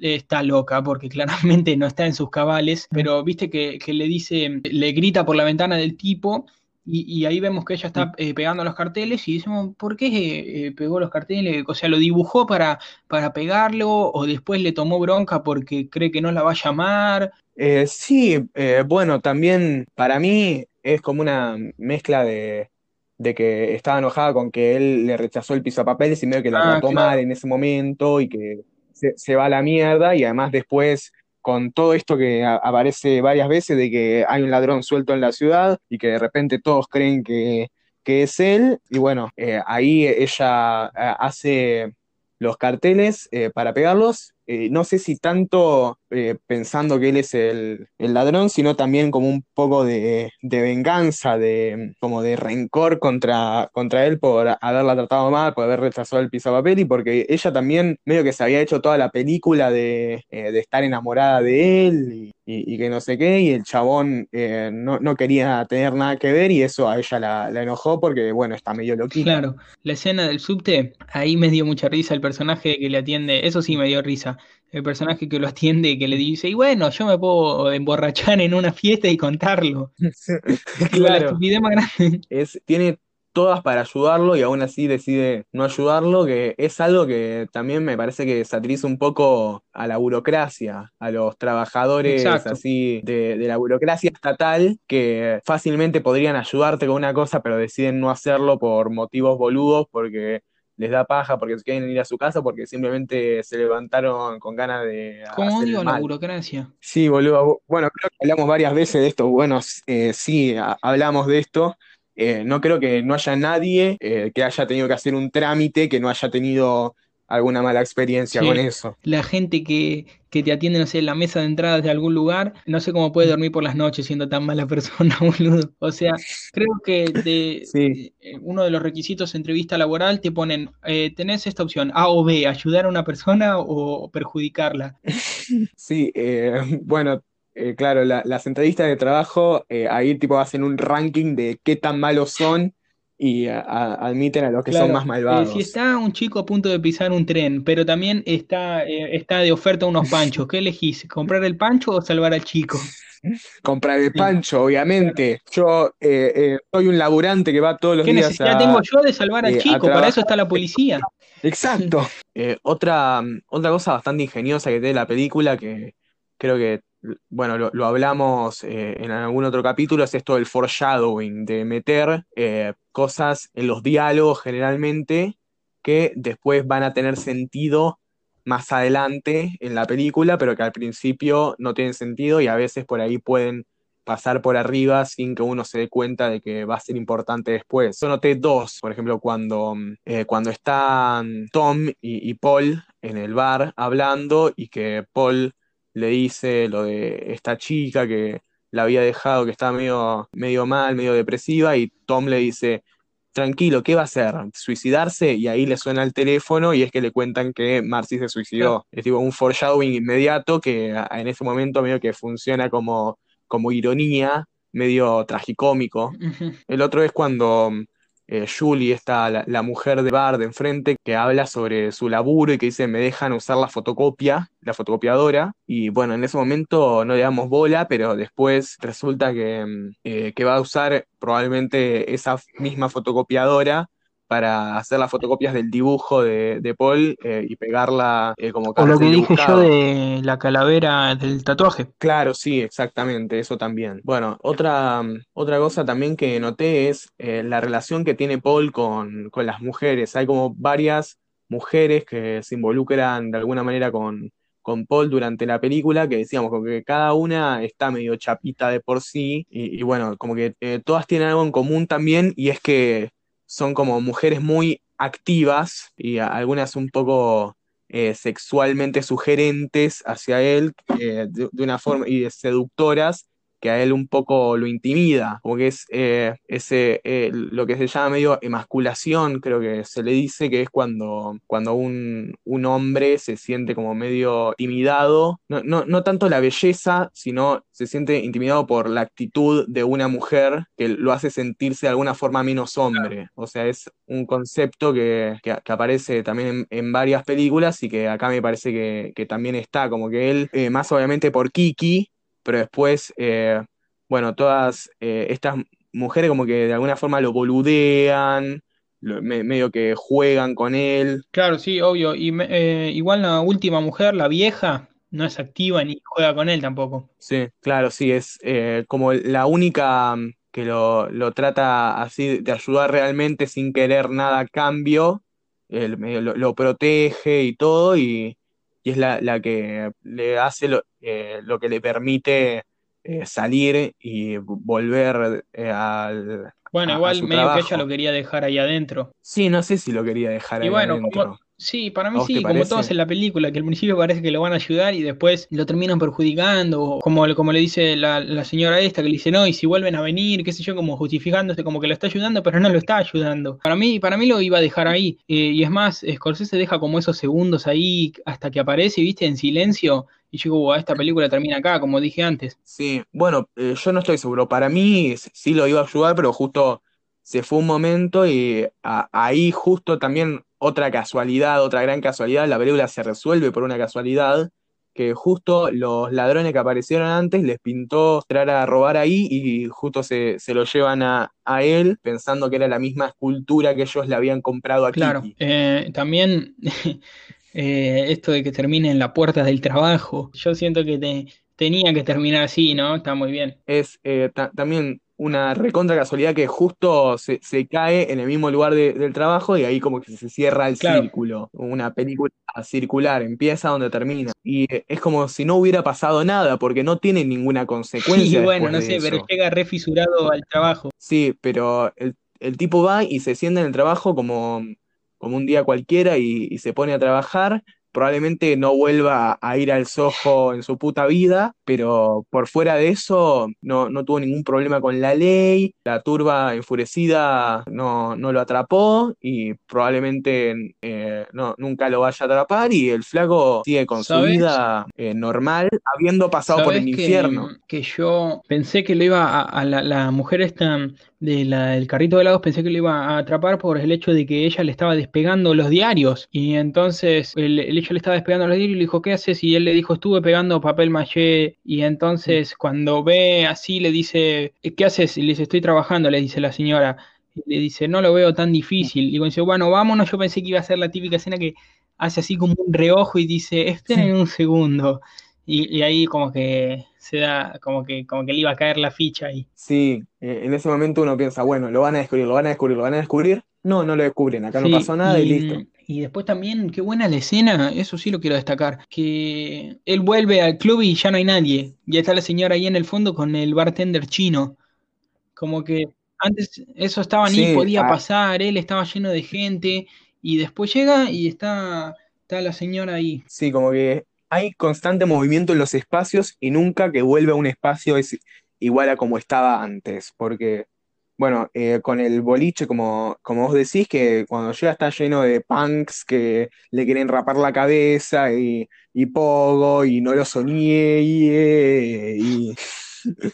está loca porque claramente no está en sus cabales, pero viste que, que le dice, le grita por la ventana del tipo y, ahí vemos que ella está eh, pegando los carteles y decimos, ¿por qué eh, pegó los carteles? O sea, ¿lo dibujó para, para pegarlo o después le tomó bronca porque cree que no la va a llamar? Eh, sí, bueno, también para mí es como una mezcla de, que estaba enojada con que él le rechazó el piso papeles y medio que la ah, trató mal en ese momento y que se, se va a la mierda y además después con todo esto que aparece varias veces de que hay un ladrón suelto en la ciudad y que de repente todos creen que, es él. Y bueno, eh, ahí ella eh, hace los carteles eh, para pegarlos no sé si tanto eh, pensando que él es el, ladrón, sino también como un poco de, venganza, de, como de rencor contra, contra él por haberla tratado mal, por haber rechazado el papel y porque ella también medio que se había hecho toda la película de, eh, estar enamorada de él y, que no sé qué, y el chabón no, quería tener nada que ver y eso a ella la, la, enojó porque, bueno, está medio loquita. Claro, la escena del subte, ahí me dio mucha risa el personaje que le atiende, eso sí me dio risa el personaje que lo atiende y que le dice, y bueno, yo me puedo emborrachar en una fiesta y contarlo. claro. Es, tiene todas para ayudarlo y aún así decide no ayudarlo, que es algo que también me parece que satiriza un poco a la burocracia, a los trabajadores así de, de, la burocracia estatal que fácilmente podrían ayudarte con una cosa, pero deciden no hacerlo por motivos boludos porque les da paja porque se quieren ir a su casa porque simplemente se levantaron con ganas de. ¿Cómo odio la burocracia? Sí, boludo. Bueno, creo que hablamos varias veces de esto. Bueno, eh, sí, hablamos de esto. Eh, no creo que no haya nadie eh, que haya tenido que hacer un trámite que no haya tenido alguna mala experiencia con eso. La gente que, que te atiende, no sé, en la mesa de entradas de algún lugar, no sé cómo puede dormir por las noches siendo tan mala persona, boludo. O sea, creo que de, eh, uno de los requisitos de entrevista laboral te ponen, eh, tenés esta opción, A o B, ayudar a una persona o perjudicarla. Sí, eh, bueno, claro, las entrevistas de trabajo, ahí tipo hacen un ranking de qué tan malos son y admiten a los que son más malvados. Eh, si está un chico a punto de pisar un tren, pero también está, eh, está de oferta unos panchos, ¿qué elegís? ¿Comprar el pancho o salvar al chico? Comprar el pancho, obviamente. Yo eh, soy un laburante que va todos los días. ¿Qué necesidad tengo yo de salvar al chico? Para eso está la policía. Exacto. otra, otra cosa bastante ingeniosa que tiene la película que creo que bueno, lo, hablamos eh, en algún otro capítulo, es esto del foreshadowing, de meter eh, cosas en los diálogos generalmente que después van a tener sentido más adelante en la película, pero que al principio no tienen sentido y a veces por ahí pueden pasar por arriba sin que uno se dé cuenta de que va a ser importante después. Yo noté dos, por ejemplo, cuando, eh, cuando están Tom y Paul en el bar hablando y que Paul le dice lo de esta chica que la había dejado, que estaba medio, medio mal, medio depresiva, y Tom le dice, tranquilo, ¿qué va a hacer? ¿Suicidarse? Y ahí le suena el teléfono y es que le cuentan que Marcy se suicidó. Es tipo un foreshadowing inmediato que en ese momento medio que funciona como, como ironía, medio tragicómico. El otro es cuando eh, Julie, está la, mujer de Bar de enfrente, que habla sobre su laburo y que dice, me dejan usar la fotocopia, la fotocopiadora. Y bueno, en ese momento no le damos bola, pero después resulta que, mm, eh, que va a usar probablemente esa misma fotocopiadora para hacer las fotocopias del dibujo de, Paul eh, y pegarla eh, como O lo que dije yo de la calavera del tatuaje. Claro, sí, exactamente, eso también. Bueno, otra, otra cosa también que noté es eh, la relación que tiene Paul con, las mujeres. Hay como varias mujeres que se involucran de alguna manera con, con Paul durante la película, que decíamos que cada una está medio chapita de por sí, y, y bueno, como que todas tienen algo en común también, y es que son como mujeres muy activas y algunas un poco eh, sexualmente sugerentes hacia él eh, de, una forma y seductoras que a él un poco lo intimida, como que es eh, ese, eh, lo que se llama medio emasculación, creo que se le dice, que es cuando, cuando un, un hombre se siente como medio intimidado, no, no, no tanto la belleza, sino se siente intimidado por la actitud de una mujer que lo hace sentirse de alguna forma menos hombre. O sea, es un concepto que, que- que aparece también en, en varias películas y que acá me parece que, que también está, como que él, eh, más obviamente por Kiki, pero después, eh, bueno, todas eh, estas mujeres como que de alguna forma lo boludean, lo- me- medio que juegan con él. Claro, sí, obvio. Y eh, igual la última mujer, la vieja, no es activa ni juega con él tampoco. Sí, claro, sí, es eh, como la única mm, que lo, lo trata así de ayudar realmente sin querer nada a cambio, él medio lo, lo protege y todo, y, y es la, la que le hace lo, eh, lo que le permite eh, salir y volver eh, al- Bueno, a, a igual su medio que ella lo quería dejar ahí adentro. Sí, no sé si lo quería dejar Y ahí bueno, como, adentro. Sí, para ¿A mí sí, como todos en la película, que al principio parece que lo van a ayudar y después lo terminan perjudicando, o como, le- como le dice la, la señora esta, que le dice, no, y si vuelven a venir, qué sé yo, como justificándose, como que lo está ayudando, pero no lo está ayudando. Para mí, para mí lo iba a dejar ahí. Eh, y es más, Scorsese deja como esos segundos ahí hasta que aparece, viste, en silencio, y yo digo, "Buah, esta película termina acá, como dije antes. Sí, bueno, eh, yo no estoy seguro. Para mí sí lo iba a ayudar, pero justo se fue un momento y a- ahí justo también otra casualidad, otra gran casualidad, la película se resuelve por una casualidad, que justo los ladrones que aparecieron antes les pintó entrar a robar ahí y justo se, se lo llevan a, a él pensando que era la misma escultura que ellos le habían comprado a Claro, eh, también eh, esto de que termine en la puerta del trabajo, yo siento que te- tenía que terminar así, ¿no? Está muy bien. Es eh, ta- también una recontra casualidad que justo se, se cae en el mismo lugar de- del trabajo y ahí como que se cierra el Claro. círculo. Una película circular, empieza donde termina. Y es como si no hubiera pasado nada, porque no tiene ninguna Y consecuencia bueno, después no sé, pero eso. llega re fisurado al trabajo. Sí, pero el, el tipo va y se sienta en el trabajo como, como un día cualquiera y, y se pone a trabajar. Probablemente no vuelva a, ir al Soho en su puta vida, pero por fuera de eso no, no tuvo ningún problema con la ley. La turba enfurecida no, no lo atrapó y probablemente eh, no, nunca lo vaya a atrapar. Y el flaco sigue con su vida eh, normal, habiendo pasado por el que, infierno. que yo pensé que lo iba a, a la, la mujer esta de la, del carrito de helados, pensé que lo iba a atrapar por el hecho de que ella le estaba despegando los diarios. Y entonces el, el- ella le estaba despegando los diarios y le dijo, ¿qué haces? Y él le dijo, estuve pegando papel maché. Y entonces cuando ve así le dice, ¿qué haces? Y le dice, estoy trabajando, le dice la señora. Y le dice, no lo veo tan difícil. Y dice, bueno, vámonos. Yo pensé que iba a ser la típica escena que hace así como un reojo y dice, esperen un segundo. Y, y ahí como que se da, como que, como que le iba a caer la ficha ahí. Sí, eh, en ese momento uno piensa, bueno, lo van a descubrir, lo van a descubrir, lo van a descubrir. No, no lo descubren, acá no pasó nada y y, listo. y después también, qué buena la escena, eso sí lo quiero destacar, que él vuelve al club y ya no hay nadie. Y está la señora ahí en el fondo con el bartender chino. Como que antes eso estaba ni Sí, podía ah, pasar, él estaba lleno de gente y después llega y está, está la señora ahí. sí, como que hay constante movimiento en los espacios y nunca que vuelve a un espacio es igual a como estaba antes, porque, bueno, eh, con el boliche, como, como vos decís, que cuando llega está lleno de punks que le quieren rapar la cabeza y, y pogo y no lo soñé y,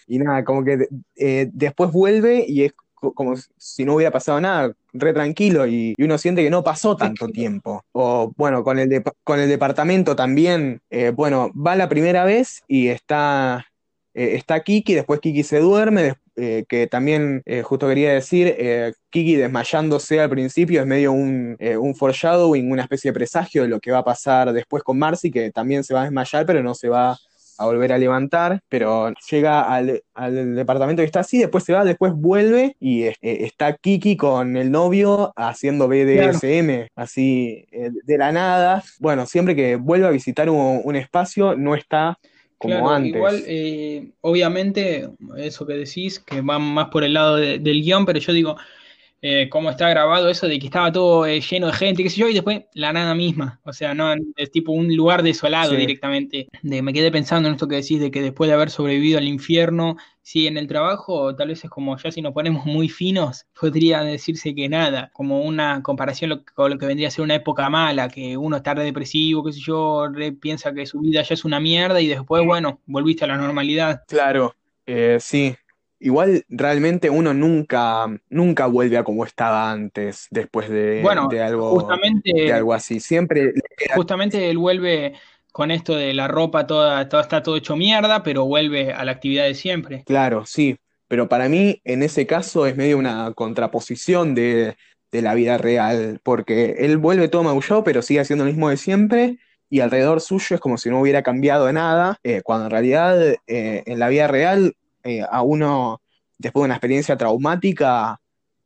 y, nada, como que eh, después vuelve y es como si no hubiera pasado nada, re tranquilo y, y uno siente que no pasó tanto tiempo. O bueno, con el, con el departamento también, eh, bueno, va la primera vez y está, eh, está Kiki, después Kiki se duerme, eh, que también eh, justo quería decir, eh, Kiki desmayándose al principio es medio un, un foreshadowing, una especie de presagio de lo que va a pasar después con Marcy, que también se va a desmayar, pero no se va a volver a levantar, pero llega al, al departamento que está así, después se va, después vuelve y eh, está Kiki con el novio haciendo claro, BDSM, así eh, de la nada. Bueno, siempre que vuelve a visitar un, un espacio, no está como claro, igual, antes. eh, obviamente, eso que decís, que va más por el lado de- del guion, pero yo digo, eh, cómo está grabado eso de que estaba todo eh, lleno de gente, qué sé yo, y después la nada misma. O sea, no es tipo un lugar desolado Sí. directamente. De, me quedé pensando en esto que decís de que después de haber sobrevivido al infierno, sí, en el trabajo, tal vez es como ya si nos ponemos muy finos, podría decirse que nada, como una comparación con lo que vendría a ser una época mala, que uno está re depresivo, qué sé yo, re piensa que su vida ya es una mierda y después, bueno, volviste a la normalidad. Claro, eh, sí. Igual realmente uno nunca, nunca vuelve a como estaba antes, después de, Bueno, de algo, de justamente algo así. Siempre Justamente él vuelve con esto de la ropa toda, todo está todo hecho mierda, pero vuelve a la actividad de siempre. Claro, sí, pero para mí en ese caso es medio una contraposición de, de la vida real, porque él vuelve todo maullado, pero sigue haciendo lo mismo de siempre, y alrededor suyo es como si no hubiera cambiado nada, eh, cuando en realidad eh, en la vida real eh, a uno, después de una experiencia traumática,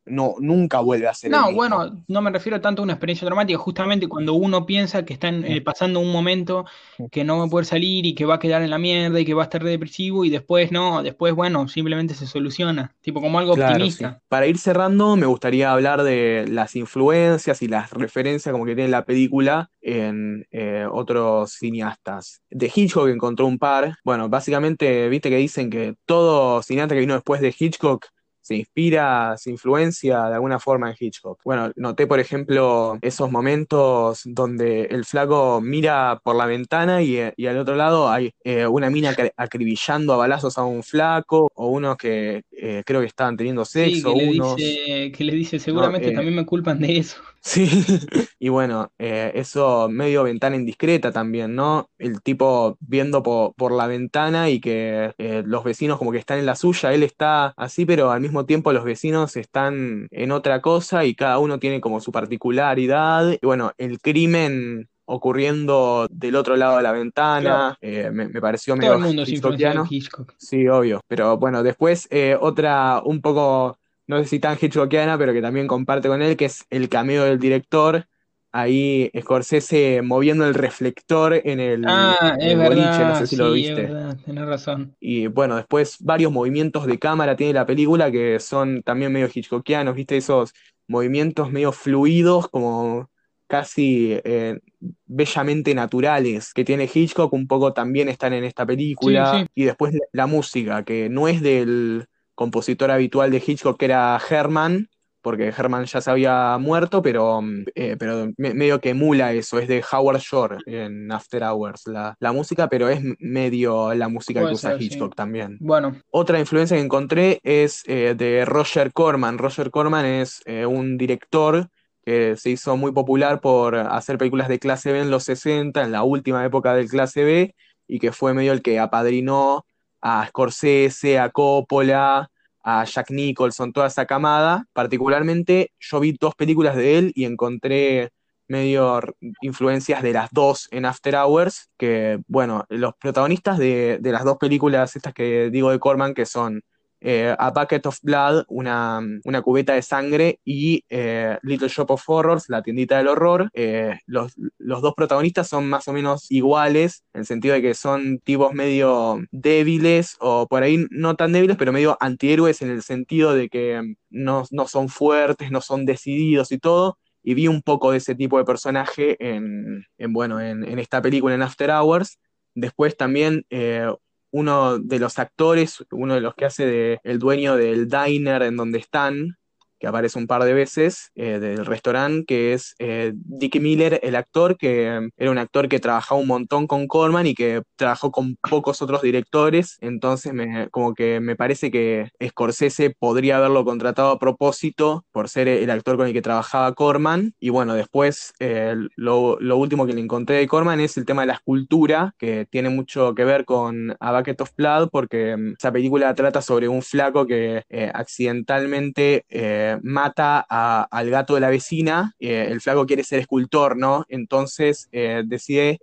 no, nunca vuelve a ser el No, mismo. bueno, no me refiero tanto a una experiencia traumática, justamente cuando uno piensa que está eh, pasando un momento que no va a poder salir y que va a quedar en la mierda y que va a estar re depresivo y después no, después bueno, simplemente se soluciona, tipo como algo Claro, sí. optimista. Para ir cerrando, me gustaría hablar de las influencias y las referencias como que tiene la película en eh, otros cineastas. De Hitchcock encontró un par. Bueno, básicamente, viste que dicen que todo cineasta que vino después de Hitchcock se inspira, se influencia de alguna forma en Hitchcock. Bueno, noté, por ejemplo, esos momentos donde el flaco mira por la ventana y, eh, y al otro lado hay eh, una mina acri- acribillando a balazos a un flaco, o unos que eh, creo que estaban teniendo Sí, sexo, que le unos. dice, que le dice, No, seguramente eh, también me culpan de eso. Sí, y bueno, eh, eso medio ventana indiscreta también, ¿no? El tipo viendo po- por la ventana y que eh, los vecinos como que están en la suya, él está así, pero al mismo tiempo los vecinos están en otra cosa y cada uno tiene como su particularidad. Y bueno, el crimen ocurriendo del otro lado de la Claro, ventana, eh, me, me pareció todo el medio mundo hitchcockiano. de Hitchcock. Sí, obvio. Pero bueno, después eh, otra un poco, no sé si tan hitchcockiana, pero que también comparte con él, que es el cameo del director. Ahí Scorsese moviendo el reflector en el, Ah, en es el boliche, no verdad, sé si lo sí, es viste. verdad, tenés razón. Y bueno, después varios movimientos de cámara tiene la película que son también medio hitchcockianos, ¿viste? Esos movimientos medio fluidos, como casi eh, bellamente naturales que tiene Hitchcock, un poco también están en esta película. sí. Y después la música, que no es del compositor habitual de Hitchcock, que era Herman, porque Herman ya se había muerto, pero, mm, eh, pero me- medio que emula eso, es de Howard Shore en After Hours, la, la música, pero es medio la música que usa ser, sí. Hitchcock también. Bueno, Otra influencia que encontré es eh, de Roger Corman. Roger Corman es eh, un director que se hizo muy popular por hacer películas de clase B en los 60, en la última época del clase B, y que fue medio el que apadrinó a Scorsese, a Coppola, a Jack Nicholson, toda esa camada. Particularmente, yo vi dos películas de él y encontré medio influencias de las dos en After Hours, que, bueno, los protagonistas de, de las dos películas estas que digo de Corman, que son eh, A Bucket of Blood, una, una cubeta de sangre, y eh, Little Shop of Horrors, la tiendita del horror, eh, los, los dos protagonistas son más o menos iguales, en el sentido de que son tipos medio débiles, o por ahí no tan débiles, pero medio antihéroes en el sentido de que no, no son fuertes, no son decididos y todo y vi un poco de ese tipo de personaje en, en, bueno, en, en esta película, en After Hours. Después también eh, uno de los actores, uno de los que hace de el dueño del diner en donde están, que aparece un par de veces, eh, del restaurante, que es eh, Dick Miller, el actor, que era un actor que trabajaba un montón con Corman y que trabajó con pocos otros directores, entonces me, como que me parece que Scorsese podría haberlo contratado a propósito por ser el actor con el que trabajaba Corman, y bueno, después eh, lo, lo último que le encontré de Corman es el tema de la escultura, que tiene mucho que ver con A Bucket of Blood, porque mm, esa película trata sobre un flaco que eh, accidentalmente eh, mata al gato de la vecina. eh, el flaco quiere ser escultor, ¿no? Entonces eh, decide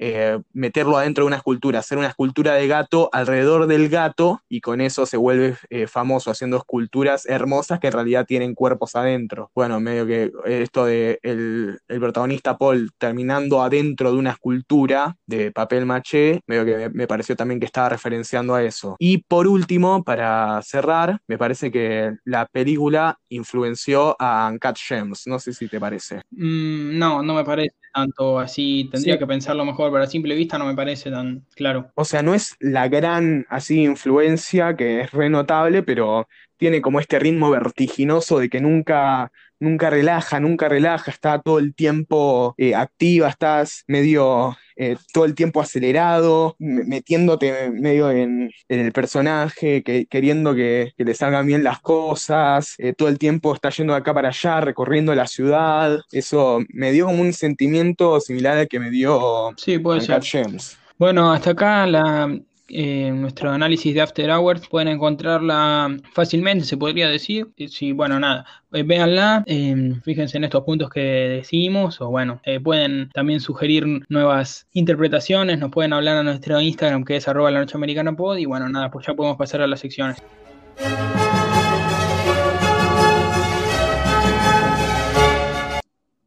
meterlo adentro de una escultura, hacer una escultura de gato alrededor del gato y con eso se vuelve famoso haciendo esculturas hermosas que en realidad tienen cuerpos adentro. Bueno, medio que esto de el, el protagonista Paul terminando adentro de una escultura de papel maché, medio que me, me pareció también que estaba referenciando a eso. Y por último, para cerrar, me parece que la película influenció influenció a Uncut Gems. No sé si te parece. Mm, no, no me parece tanto así. Tendría Sí. que pensarlo mejor, pero a simple vista no me parece tan claro. O sea, no es la gran así influencia que es re notable, pero tiene como este ritmo vertiginoso de que nunca, nunca relaja, nunca relaja, está todo el tiempo eh, activa, estás medio eh, todo el tiempo acelerado, metiéndote medio en, en el personaje, que- queriendo que, que le salgan bien las cosas, eh, todo el tiempo está yendo de acá para allá, recorriendo la ciudad. Eso me dio como un sentimiento similar al que me dio Sí, puede Uncut ser. Gems. Bueno, hasta acá la, eh, nuestro análisis de After Hours. Pueden encontrarla fácilmente, se podría decir. Sí, bueno, nada, eh, véanla, eh, fíjense en estos puntos que decimos, o bueno, eh, pueden también sugerir nuevas interpretaciones, nos pueden hablar a nuestro Instagram que es arroba la noche americana pod, y bueno, nada, pues ya podemos pasar a las secciones.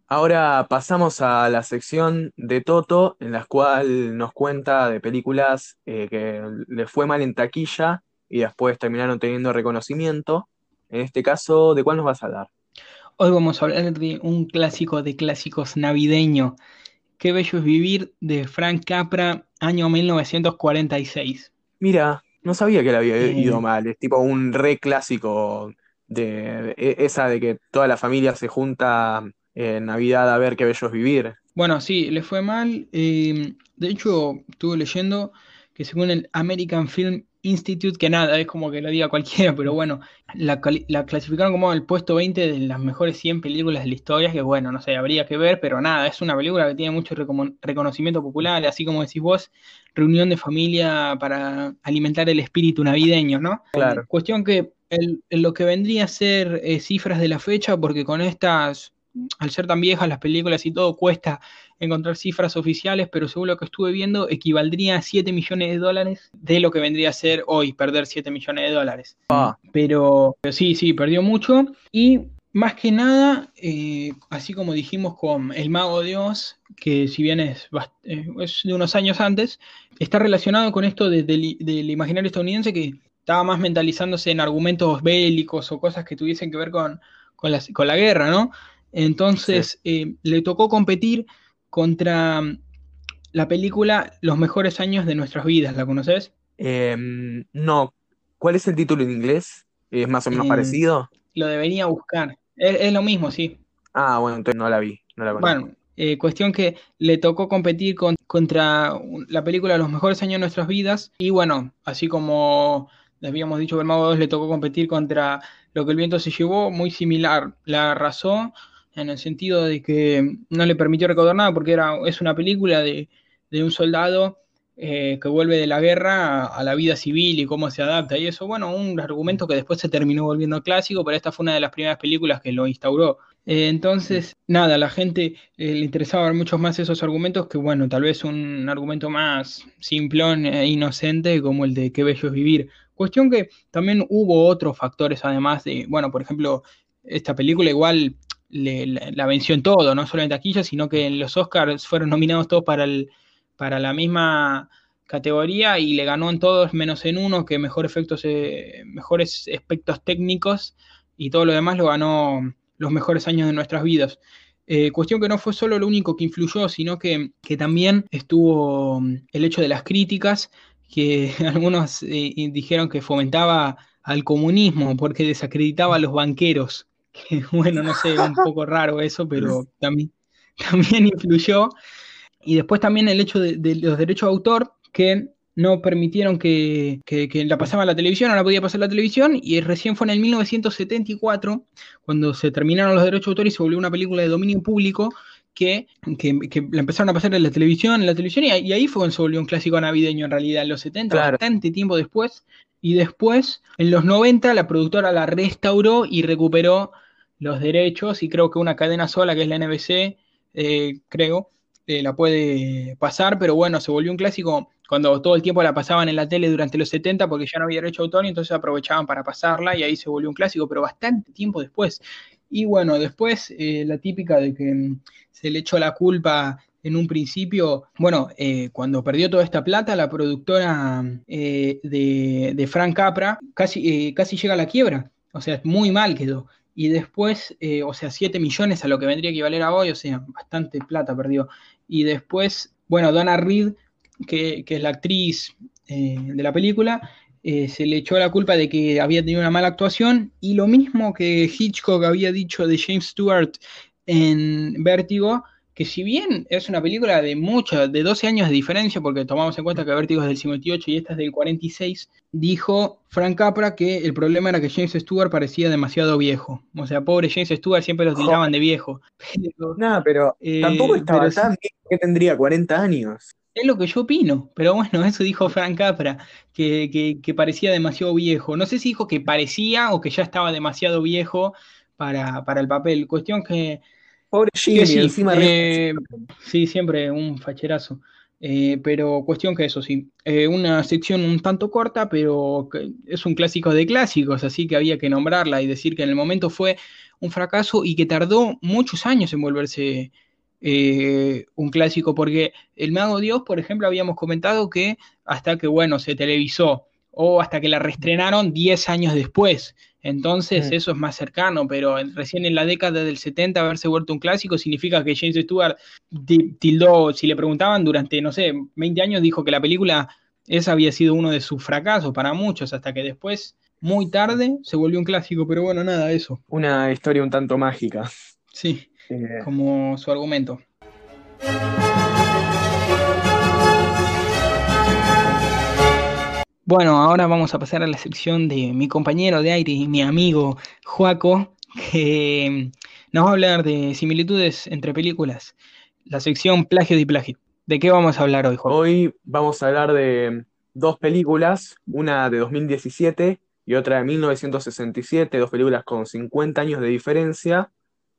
Ahora pasamos a la sección de Toto, en la cual nos cuenta de películas eh, que le fue mal en taquilla y después terminaron teniendo reconocimiento. En este caso, ¿de cuál nos vas a hablar? Hoy vamos a hablar de un clásico de clásicos navideño. Qué bello es vivir de Frank Capra, año 1946. Mira, no sabía que le había Eh, ido mal, es tipo un re clásico de, e- esa de que toda la familia se junta en Navidad a ver qué bello es vivir. Bueno, sí, le fue mal. eh, de hecho, estuve leyendo que según el American Film Institute, que nada, es como que lo diga cualquiera, pero bueno, la, clasificaron como el puesto 20 de las mejores 100 películas de la historia, que bueno, no sé, habría que ver, pero nada, es una película que tiene mucho reconocimiento popular, así como decís vos, reunión de familia para alimentar el espíritu navideño, ¿no? Claro. Cuestión que el- lo que vendría a ser eh, cifras de la fecha, porque con estas, al ser tan viejas las películas y todo, cuesta encontrar cifras oficiales, pero según lo que estuve viendo, equivaldría a 7 millones de dólares de lo que vendría a ser hoy, perder 7 millones de dólares. Ah. Pero, pero sí, sí, perdió mucho. Y más que nada, eh, así como dijimos con El Mago de Oz, que si bien es, eh, es de unos años antes, está relacionado con esto de- del, del imaginario estadounidense que estaba más mentalizándose en argumentos bélicos o cosas que tuviesen que ver con, con, la, con la guerra, ¿no? Entonces eh, le tocó competir contra mm, la película Los mejores años de nuestras vidas, ¿la conoces? Em, no, ¿cuál es el título en inglés? ¿Es más o menos Eh, parecido? Lo debería buscar. Es, es lo mismo, sí. Ah, bueno, entonces no la vi, no la. Bueno, eh, cuestión que le tocó competir con- contra la película Los mejores años de nuestras vidas. Y bueno, así como les habíamos dicho que el Mago 2 le tocó competir contra Lo que el viento se llevó, muy similar. La arrasó en el sentido de que no le permitió recaudar nada porque era, es una película de, de un soldado eh, que vuelve de la guerra a, la vida civil y cómo se adapta. Y eso, bueno, un argumento que después se terminó volviendo clásico, pero esta fue una de las primeras películas que lo instauró. Eh, entonces, nada, a la gente eh, le interesaba ver mucho más esos argumentos que, bueno, tal vez un argumento más simplón e inocente como el de qué bello es vivir. Cuestión que también hubo otros factores, además de, bueno, por ejemplo, esta película igual le- la, venció en todo, no solo en taquilla, sino que en los Oscars fueron nominados todos para, el, para la misma categoría y le ganó en todos menos en uno, que mejor efectos, eh, mejores aspectos técnicos y todo lo demás lo ganó los mejores años de nuestras vidas. Eh, cuestión que no fue solo lo único que influyó, sino que, que también estuvo mm, el hecho de las críticas, que algunos eh, dijeron que fomentaba al comunismo porque desacreditaba a los banqueros. Que bueno, no sé, un poco raro eso, pero también, también influyó. Y después también el hecho de, de los derechos de autor, que no permitieron que, que, que la pasaba la televisión, no la podía pasar la televisión, y recién fue en el 1974, cuando se terminaron los derechos de autor y se volvió una película de dominio público, que, que, que la empezaron a pasar en la televisión, en la televisión, y, y ahí fue cuando se volvió un clásico navideño en realidad, en los 70, Claro. bastante tiempo después, y después, en los 90, la productora la restauró y recuperó los derechos, y creo que una cadena sola, que es la NBC, eh, creo, eh, la puede pasar, pero bueno, se volvió un clásico cuando todo el tiempo la pasaban en la tele durante los 70 porque ya no había derecho de autor y entonces aprovechaban para pasarla y ahí se volvió un clásico, pero bastante tiempo después. Y bueno, después eh, la típica de que mm, se le echó la culpa en un principio, bueno, cuando perdió toda esta plata, la productora eh, de, de Frank Capra casi, casi llega a la quiebra, o sea, muy mal quedó. Y después, eh, o sea, 7 millones a lo que vendría a equivaler a hoy, o sea, bastante plata perdió. Y después, bueno, Donna Reed, que, es la actriz eh, de la película, eh, se le echó la culpa de que había tenido una mala actuación y lo mismo que Hitchcock había dicho de James Stewart en Vértigo, que si bien es una película de mucha, de 12 años de diferencia, porque tomamos en cuenta que Vértigo es del 58 y esta es del 46, dijo Frank Capra que el problema era que James Stewart parecía demasiado viejo. O sea, pobre James Stewart siempre lo tiraban de viejo. no, pero eh, tampoco estaba tan que tendría 40 años. Es lo que yo opino, pero bueno, eso dijo Frank Capra, que, que, parecía demasiado viejo. No sé si dijo que parecía o que ya estaba demasiado viejo para, para el papel. Cuestión que Pobre Jimmy, encima eh, Sí, siempre un facherazo. Eh, pero cuestión que eso sí, eh, una sección un tanto corta, pero es un clásico de clásicos, así que había que nombrarla y decir que en el momento fue un fracaso y que tardó muchos años en volverse un clásico, porque El Mago Dios, por ejemplo, habíamos comentado que hasta que, bueno, se televisó o hasta que la reestrenaron 10 años después. Entonces eso es más cercano, pero recién en la década del 70 haberse vuelto un clásico significa que James Stewart tildó, si le preguntaban durante, no sé, 20 años, dijo que la película, esa había sido uno de sus fracasos para muchos, hasta que después, muy tarde, se volvió un clásico, pero bueno, nada, eso. Una historia un tanto mágica. Sí, eh. como su argumento. Bueno, ahora vamos a pasar a la sección de mi compañero de aire y mi amigo Joaco, que nos va a hablar de similitudes entre películas. La sección plagio y plagio. ¿De qué vamos a hablar hoy, Joaco? Hoy vamos a hablar de dos películas, una de 2017 y otra de 1967, dos películas con 50 años de diferencia,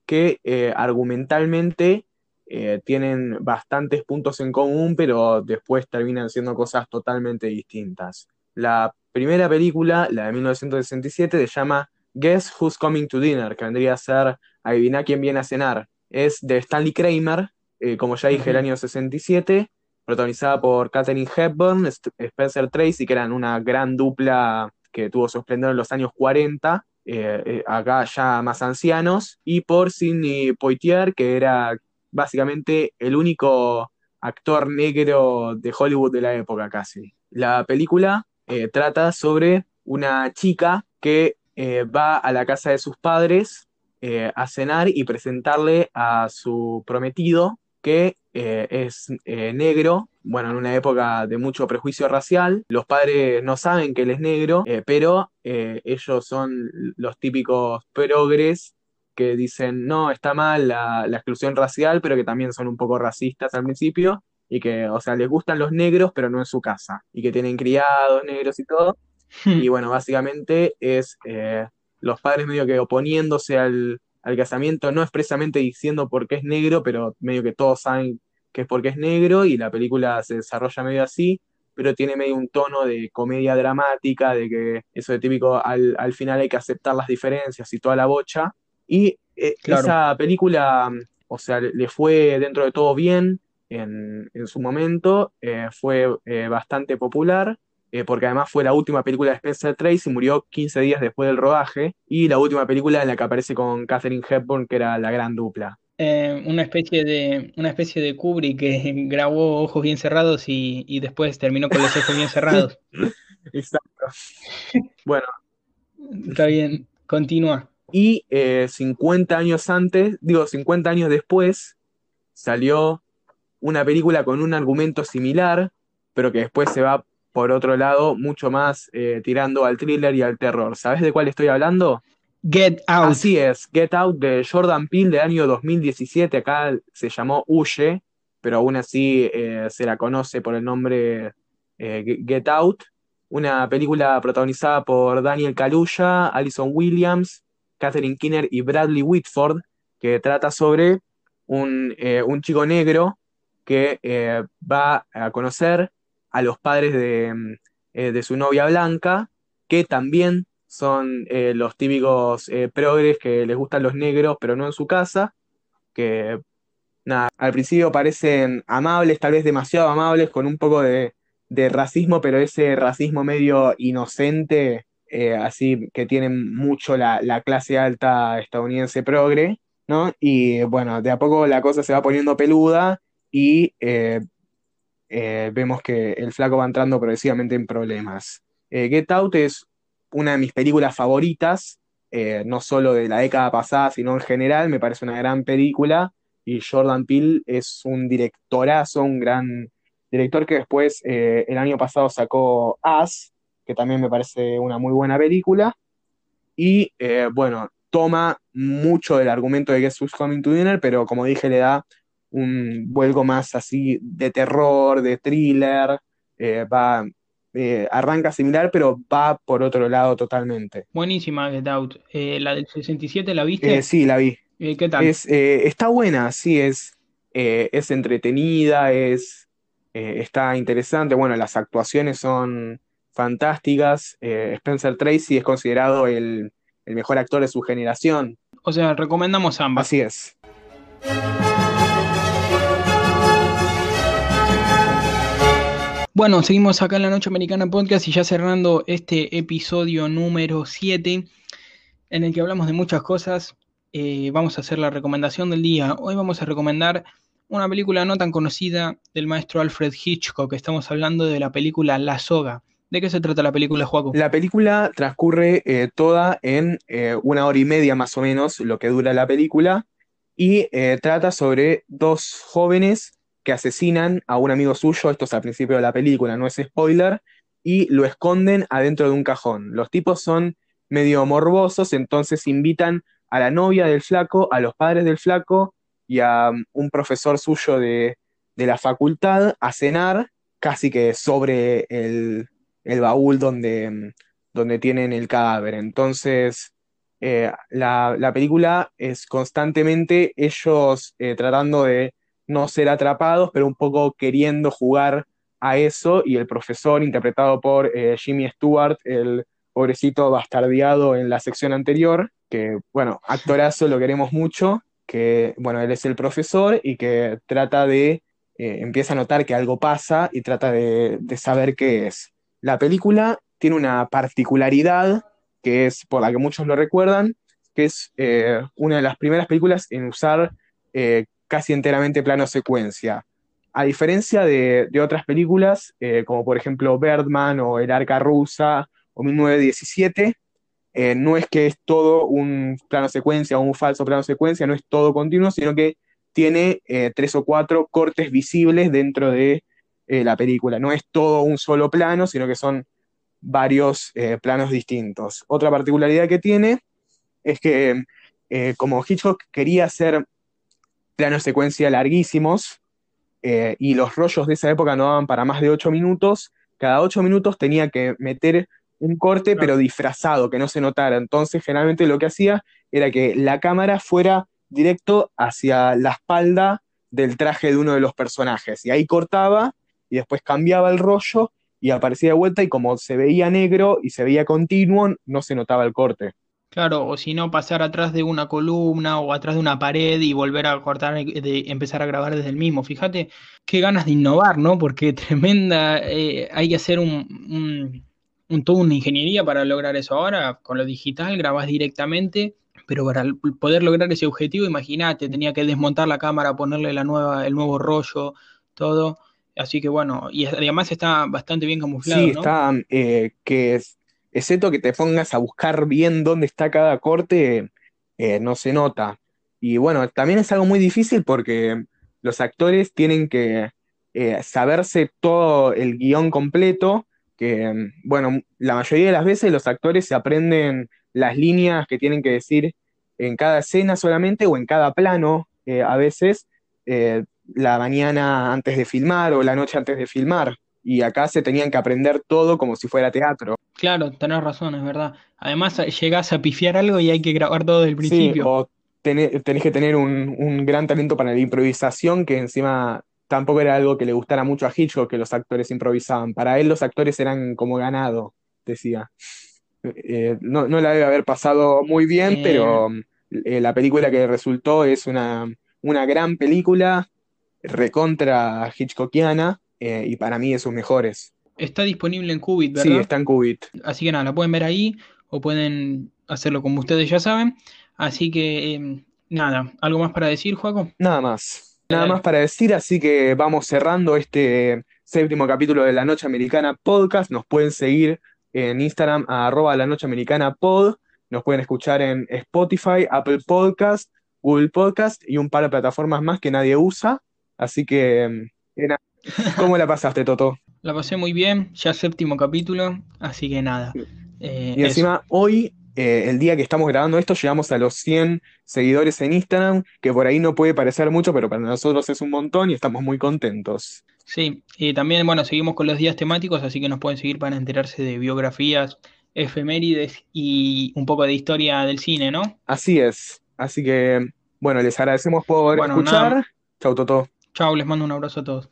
que eh, argumentalmente eh, tienen bastantes puntos en común, pero después terminan siendo cosas totalmente distintas. La primera película, la de 1967, se llama Guess Who's Coming to Dinner, que vendría a ser Adivina quién viene a cenar. Es de Stanley Kramer, eh, como ya dije, el año 67, protagonizada por Katherine Hepburn, Spencer Tracy, que eran una gran dupla que tuvo su esplendor en los años 40, eh, eh, acá ya más ancianos, y por Sidney Poitier, que era básicamente el único actor negro de Hollywood de la época casi. La película eh, trata sobre una chica que eh, va a la casa de sus padres eh, a cenar y presentarle a su prometido que es negro, bueno, en una época de mucho prejuicio racial, los padres no saben que él es negro, pero ellos son los típicos progres que dicen, no, está mal la, la exclusión racial, pero que también son un poco racistas al principio, y que, o sea, les gustan los negros, pero no en su casa, y que tienen criados negros y todo. Hmm. y bueno, básicamente es eh, los padres medio que oponiéndose al, casamiento, no expresamente diciendo por qué es negro, pero medio que todos saben que es porque es negro, y la película se desarrolla medio así, pero tiene medio un tono de comedia dramática, de que eso de típico, al, final hay que aceptar las diferencias y toda la bocha. Y eh, esa película, o sea, le fue dentro de todo bien, en, su momento, eh, fue eh, bastante popular, eh, porque además fue la última película de Spencer Tracy, murió 15 días después del rodaje, y la última película en la que aparece con Catherine Hepburn, que era la gran dupla. una, especie de, una especie de Kubrick que grabó Ojos Bien Cerrados y, después terminó con los ojos bien cerrados. Exacto. Bueno. Está bien, continúa. Y 50 años antes, digo, 50 años después, salió una película con un argumento similar, pero que después se va por otro lado mucho más eh, tirando al thriller y al terror. ¿Sabes de cuál estoy hablando? Get Out. Así es, Get Out de Jordan Peele del año 2017, acá se llamó Huye, pero aún así eh, se la conoce por el nombre eh, Get Out, una película protagonizada por Daniel Kaluuya, Alison Williams, Catherine Kinner y Bradley Whitford, que trata sobre un, un chico negro que eh, va a conocer a los padres de, eh, su novia Blanca, que también son eh, los típicos progres que les gustan los negros, pero no en su casa, que nada, al principio parecen amables, tal vez demasiado amables, con un poco de, racismo, pero ese racismo medio inocente así que tienen mucho la, la clase alta estadounidense progre, ¿no? Y bueno, de a poco la cosa se va poniendo peluda y eh, eh, vemos que el flaco va entrando progresivamente en problemas. Eh, Get Out es una de mis películas favoritas, no solo de la década pasada, sino en general, me parece una gran película y Jordan Peele es un directorazo, un gran director que después el año pasado sacó Us, que también me parece una muy buena película, y bueno, toma mucho del argumento de Guess Who's Coming to Dinner, pero como dije, le da un vuelco más así de terror, de thriller, eh, va, eh, arranca similar, pero va por otro lado totalmente. Buenísima Get Out. Eh, la del 67, ¿la viste? Sí, la vi. ¿qué tal? Es, está buena, sí, es, es entretenida, es, está interesante. Bueno, las actuaciones son fantásticas. Spencer Tracy es considerado el, el mejor actor de su generación. O sea, recomendamos ambas. Así es. Bueno, seguimos acá en la Noche Americana Podcast y ya cerrando este episodio número 7 en el que hablamos de muchas cosas. Eh, vamos a hacer la recomendación del día. Hoy vamos a recomendar una película no tan conocida del maestro Alfred Hitchcock. Estamos hablando de la película La Soga. ¿De qué se trata la película, Joaco? La película transcurre eh, toda en eh, una hora y media más o menos, lo que dura la película, y eh, trata sobre dos jóvenes que asesinan a un amigo suyo, esto es al principio de la película, no es spoiler, y lo esconden adentro de un cajón. Los tipos son medio morbosos, entonces invitan a la novia del flaco, a los padres del flaco y a um, un profesor suyo de, de la facultad a cenar, casi que sobre el, el baúl donde, mm, donde tienen el cadáver. Entonces, eh, la, la película es constantemente ellos eh, tratando de no ser atrapados, pero un poco queriendo jugar a eso, y el profesor, interpretado por eh, Jimmy Stewart, el pobrecito bastardeado en la sección anterior, que, bueno, actorazo, lo queremos mucho, que, bueno, él es el profesor y que trata de, eh, empieza a notar que algo pasa y trata de, saber qué es. La película tiene una particularidad, que es por la que muchos lo recuerdan, que es eh, una de las primeras películas en usar casi enteramente plano secuencia. A diferencia de, de otras películas, eh, como por ejemplo Birdman o El Arca Rusa o 1917, eh, no es que es todo un plano secuencia o un falso plano secuencia, no es todo continuo, sino que tiene eh, tres o cuatro cortes visibles dentro de la película. No es todo un solo plano, sino que son varios planos distintos. Otra particularidad que tiene es que como Hitchcock quería hacer planos secuencia larguísimos eh, y los rollos de esa época no daban para más de ocho minutos, cada ocho minutos tenía que meter un corte Claro. pero disfrazado, que no se notara. Entonces generalmente lo que hacía era que la cámara fuera directo hacia la espalda del traje de uno de los personajes y ahí cortaba y después cambiaba el rollo y aparecía de vuelta y como se veía negro y se veía continuo, no se notaba el corte. Claro, o si no, pasar atrás de una columna o atrás de una pared y volver a cortar, de empezar a grabar desde el mismo. Fíjate qué ganas de innovar, ¿no? Porque tremenda, eh, hay que hacer un, un, un- toda una ingeniería para lograr eso. Ahora, con lo digital, grabás directamente, pero para poder lograr ese objetivo, imagínate, tenía que desmontar la cámara, ponerle la nueva, el nuevo rollo, todo. Así que bueno, y además está bastante bien camuflado, Sí, ¿no? está, eh, que es, excepto que te pongas a buscar bien dónde está cada corte, eh, no se nota. Y bueno, también es algo muy difícil porque los actores tienen que eh, saberse todo el guion completo, que bueno, la mayoría de las veces los actores se aprenden las líneas que tienen que decir en cada escena solamente o en cada plano, eh, a veces, la mañana antes de filmar o la noche antes de filmar. Y acá se tenían que aprender todo como si fuera teatro. Claro, tenés razón, es verdad. Además, llegás a pifiar algo y hay que grabar todo desde el Sí, principio. o tené- tenés que tener un, un gran talento para la improvisación, que encima tampoco era algo que le gustara mucho a Hitchcock, que los actores improvisaban. Para él los actores eran como ganado, decía. Eh, no, no la debe haber pasado muy bien, Eh, pero eh, la película que resultó es una, una gran película, recontra Hitchcockiana, y para mí de sus mejores. Está disponible en Qubit, ¿verdad? Sí, está en Qubit. Así que nada, la pueden ver ahí o pueden hacerlo como ustedes ya saben. Así que eh, nada, ¿algo más para decir, Juaco? Nada más. Nada más para decir, así que vamos cerrando este séptimo capítulo de La Noche Americana Podcast. Nos pueden seguir en Instagram a arroba La Noche Americana Pod. Nos pueden escuchar en Spotify, Apple Podcast, Google Podcast y un par de plataformas más que nadie usa. Así que, nada. ¿cómo la pasaste, Toto? La pasé muy bien, ya séptimo capítulo, así que nada. Eh, Y eso. encima, hoy, eh, el día que estamos grabando esto, llegamos a los 100 seguidores en Instagram, que por ahí no puede parecer mucho, pero para nosotros es un montón y estamos muy contentos. Sí, y también, bueno, seguimos con los días temáticos, así que nos pueden seguir para enterarse de biografías, efemérides y un poco de historia del cine, ¿no? Así es. Así que, bueno, les agradecemos por Bueno, escuchar. nada. Chau, Toto. Chao, les mando un abrazo a todos.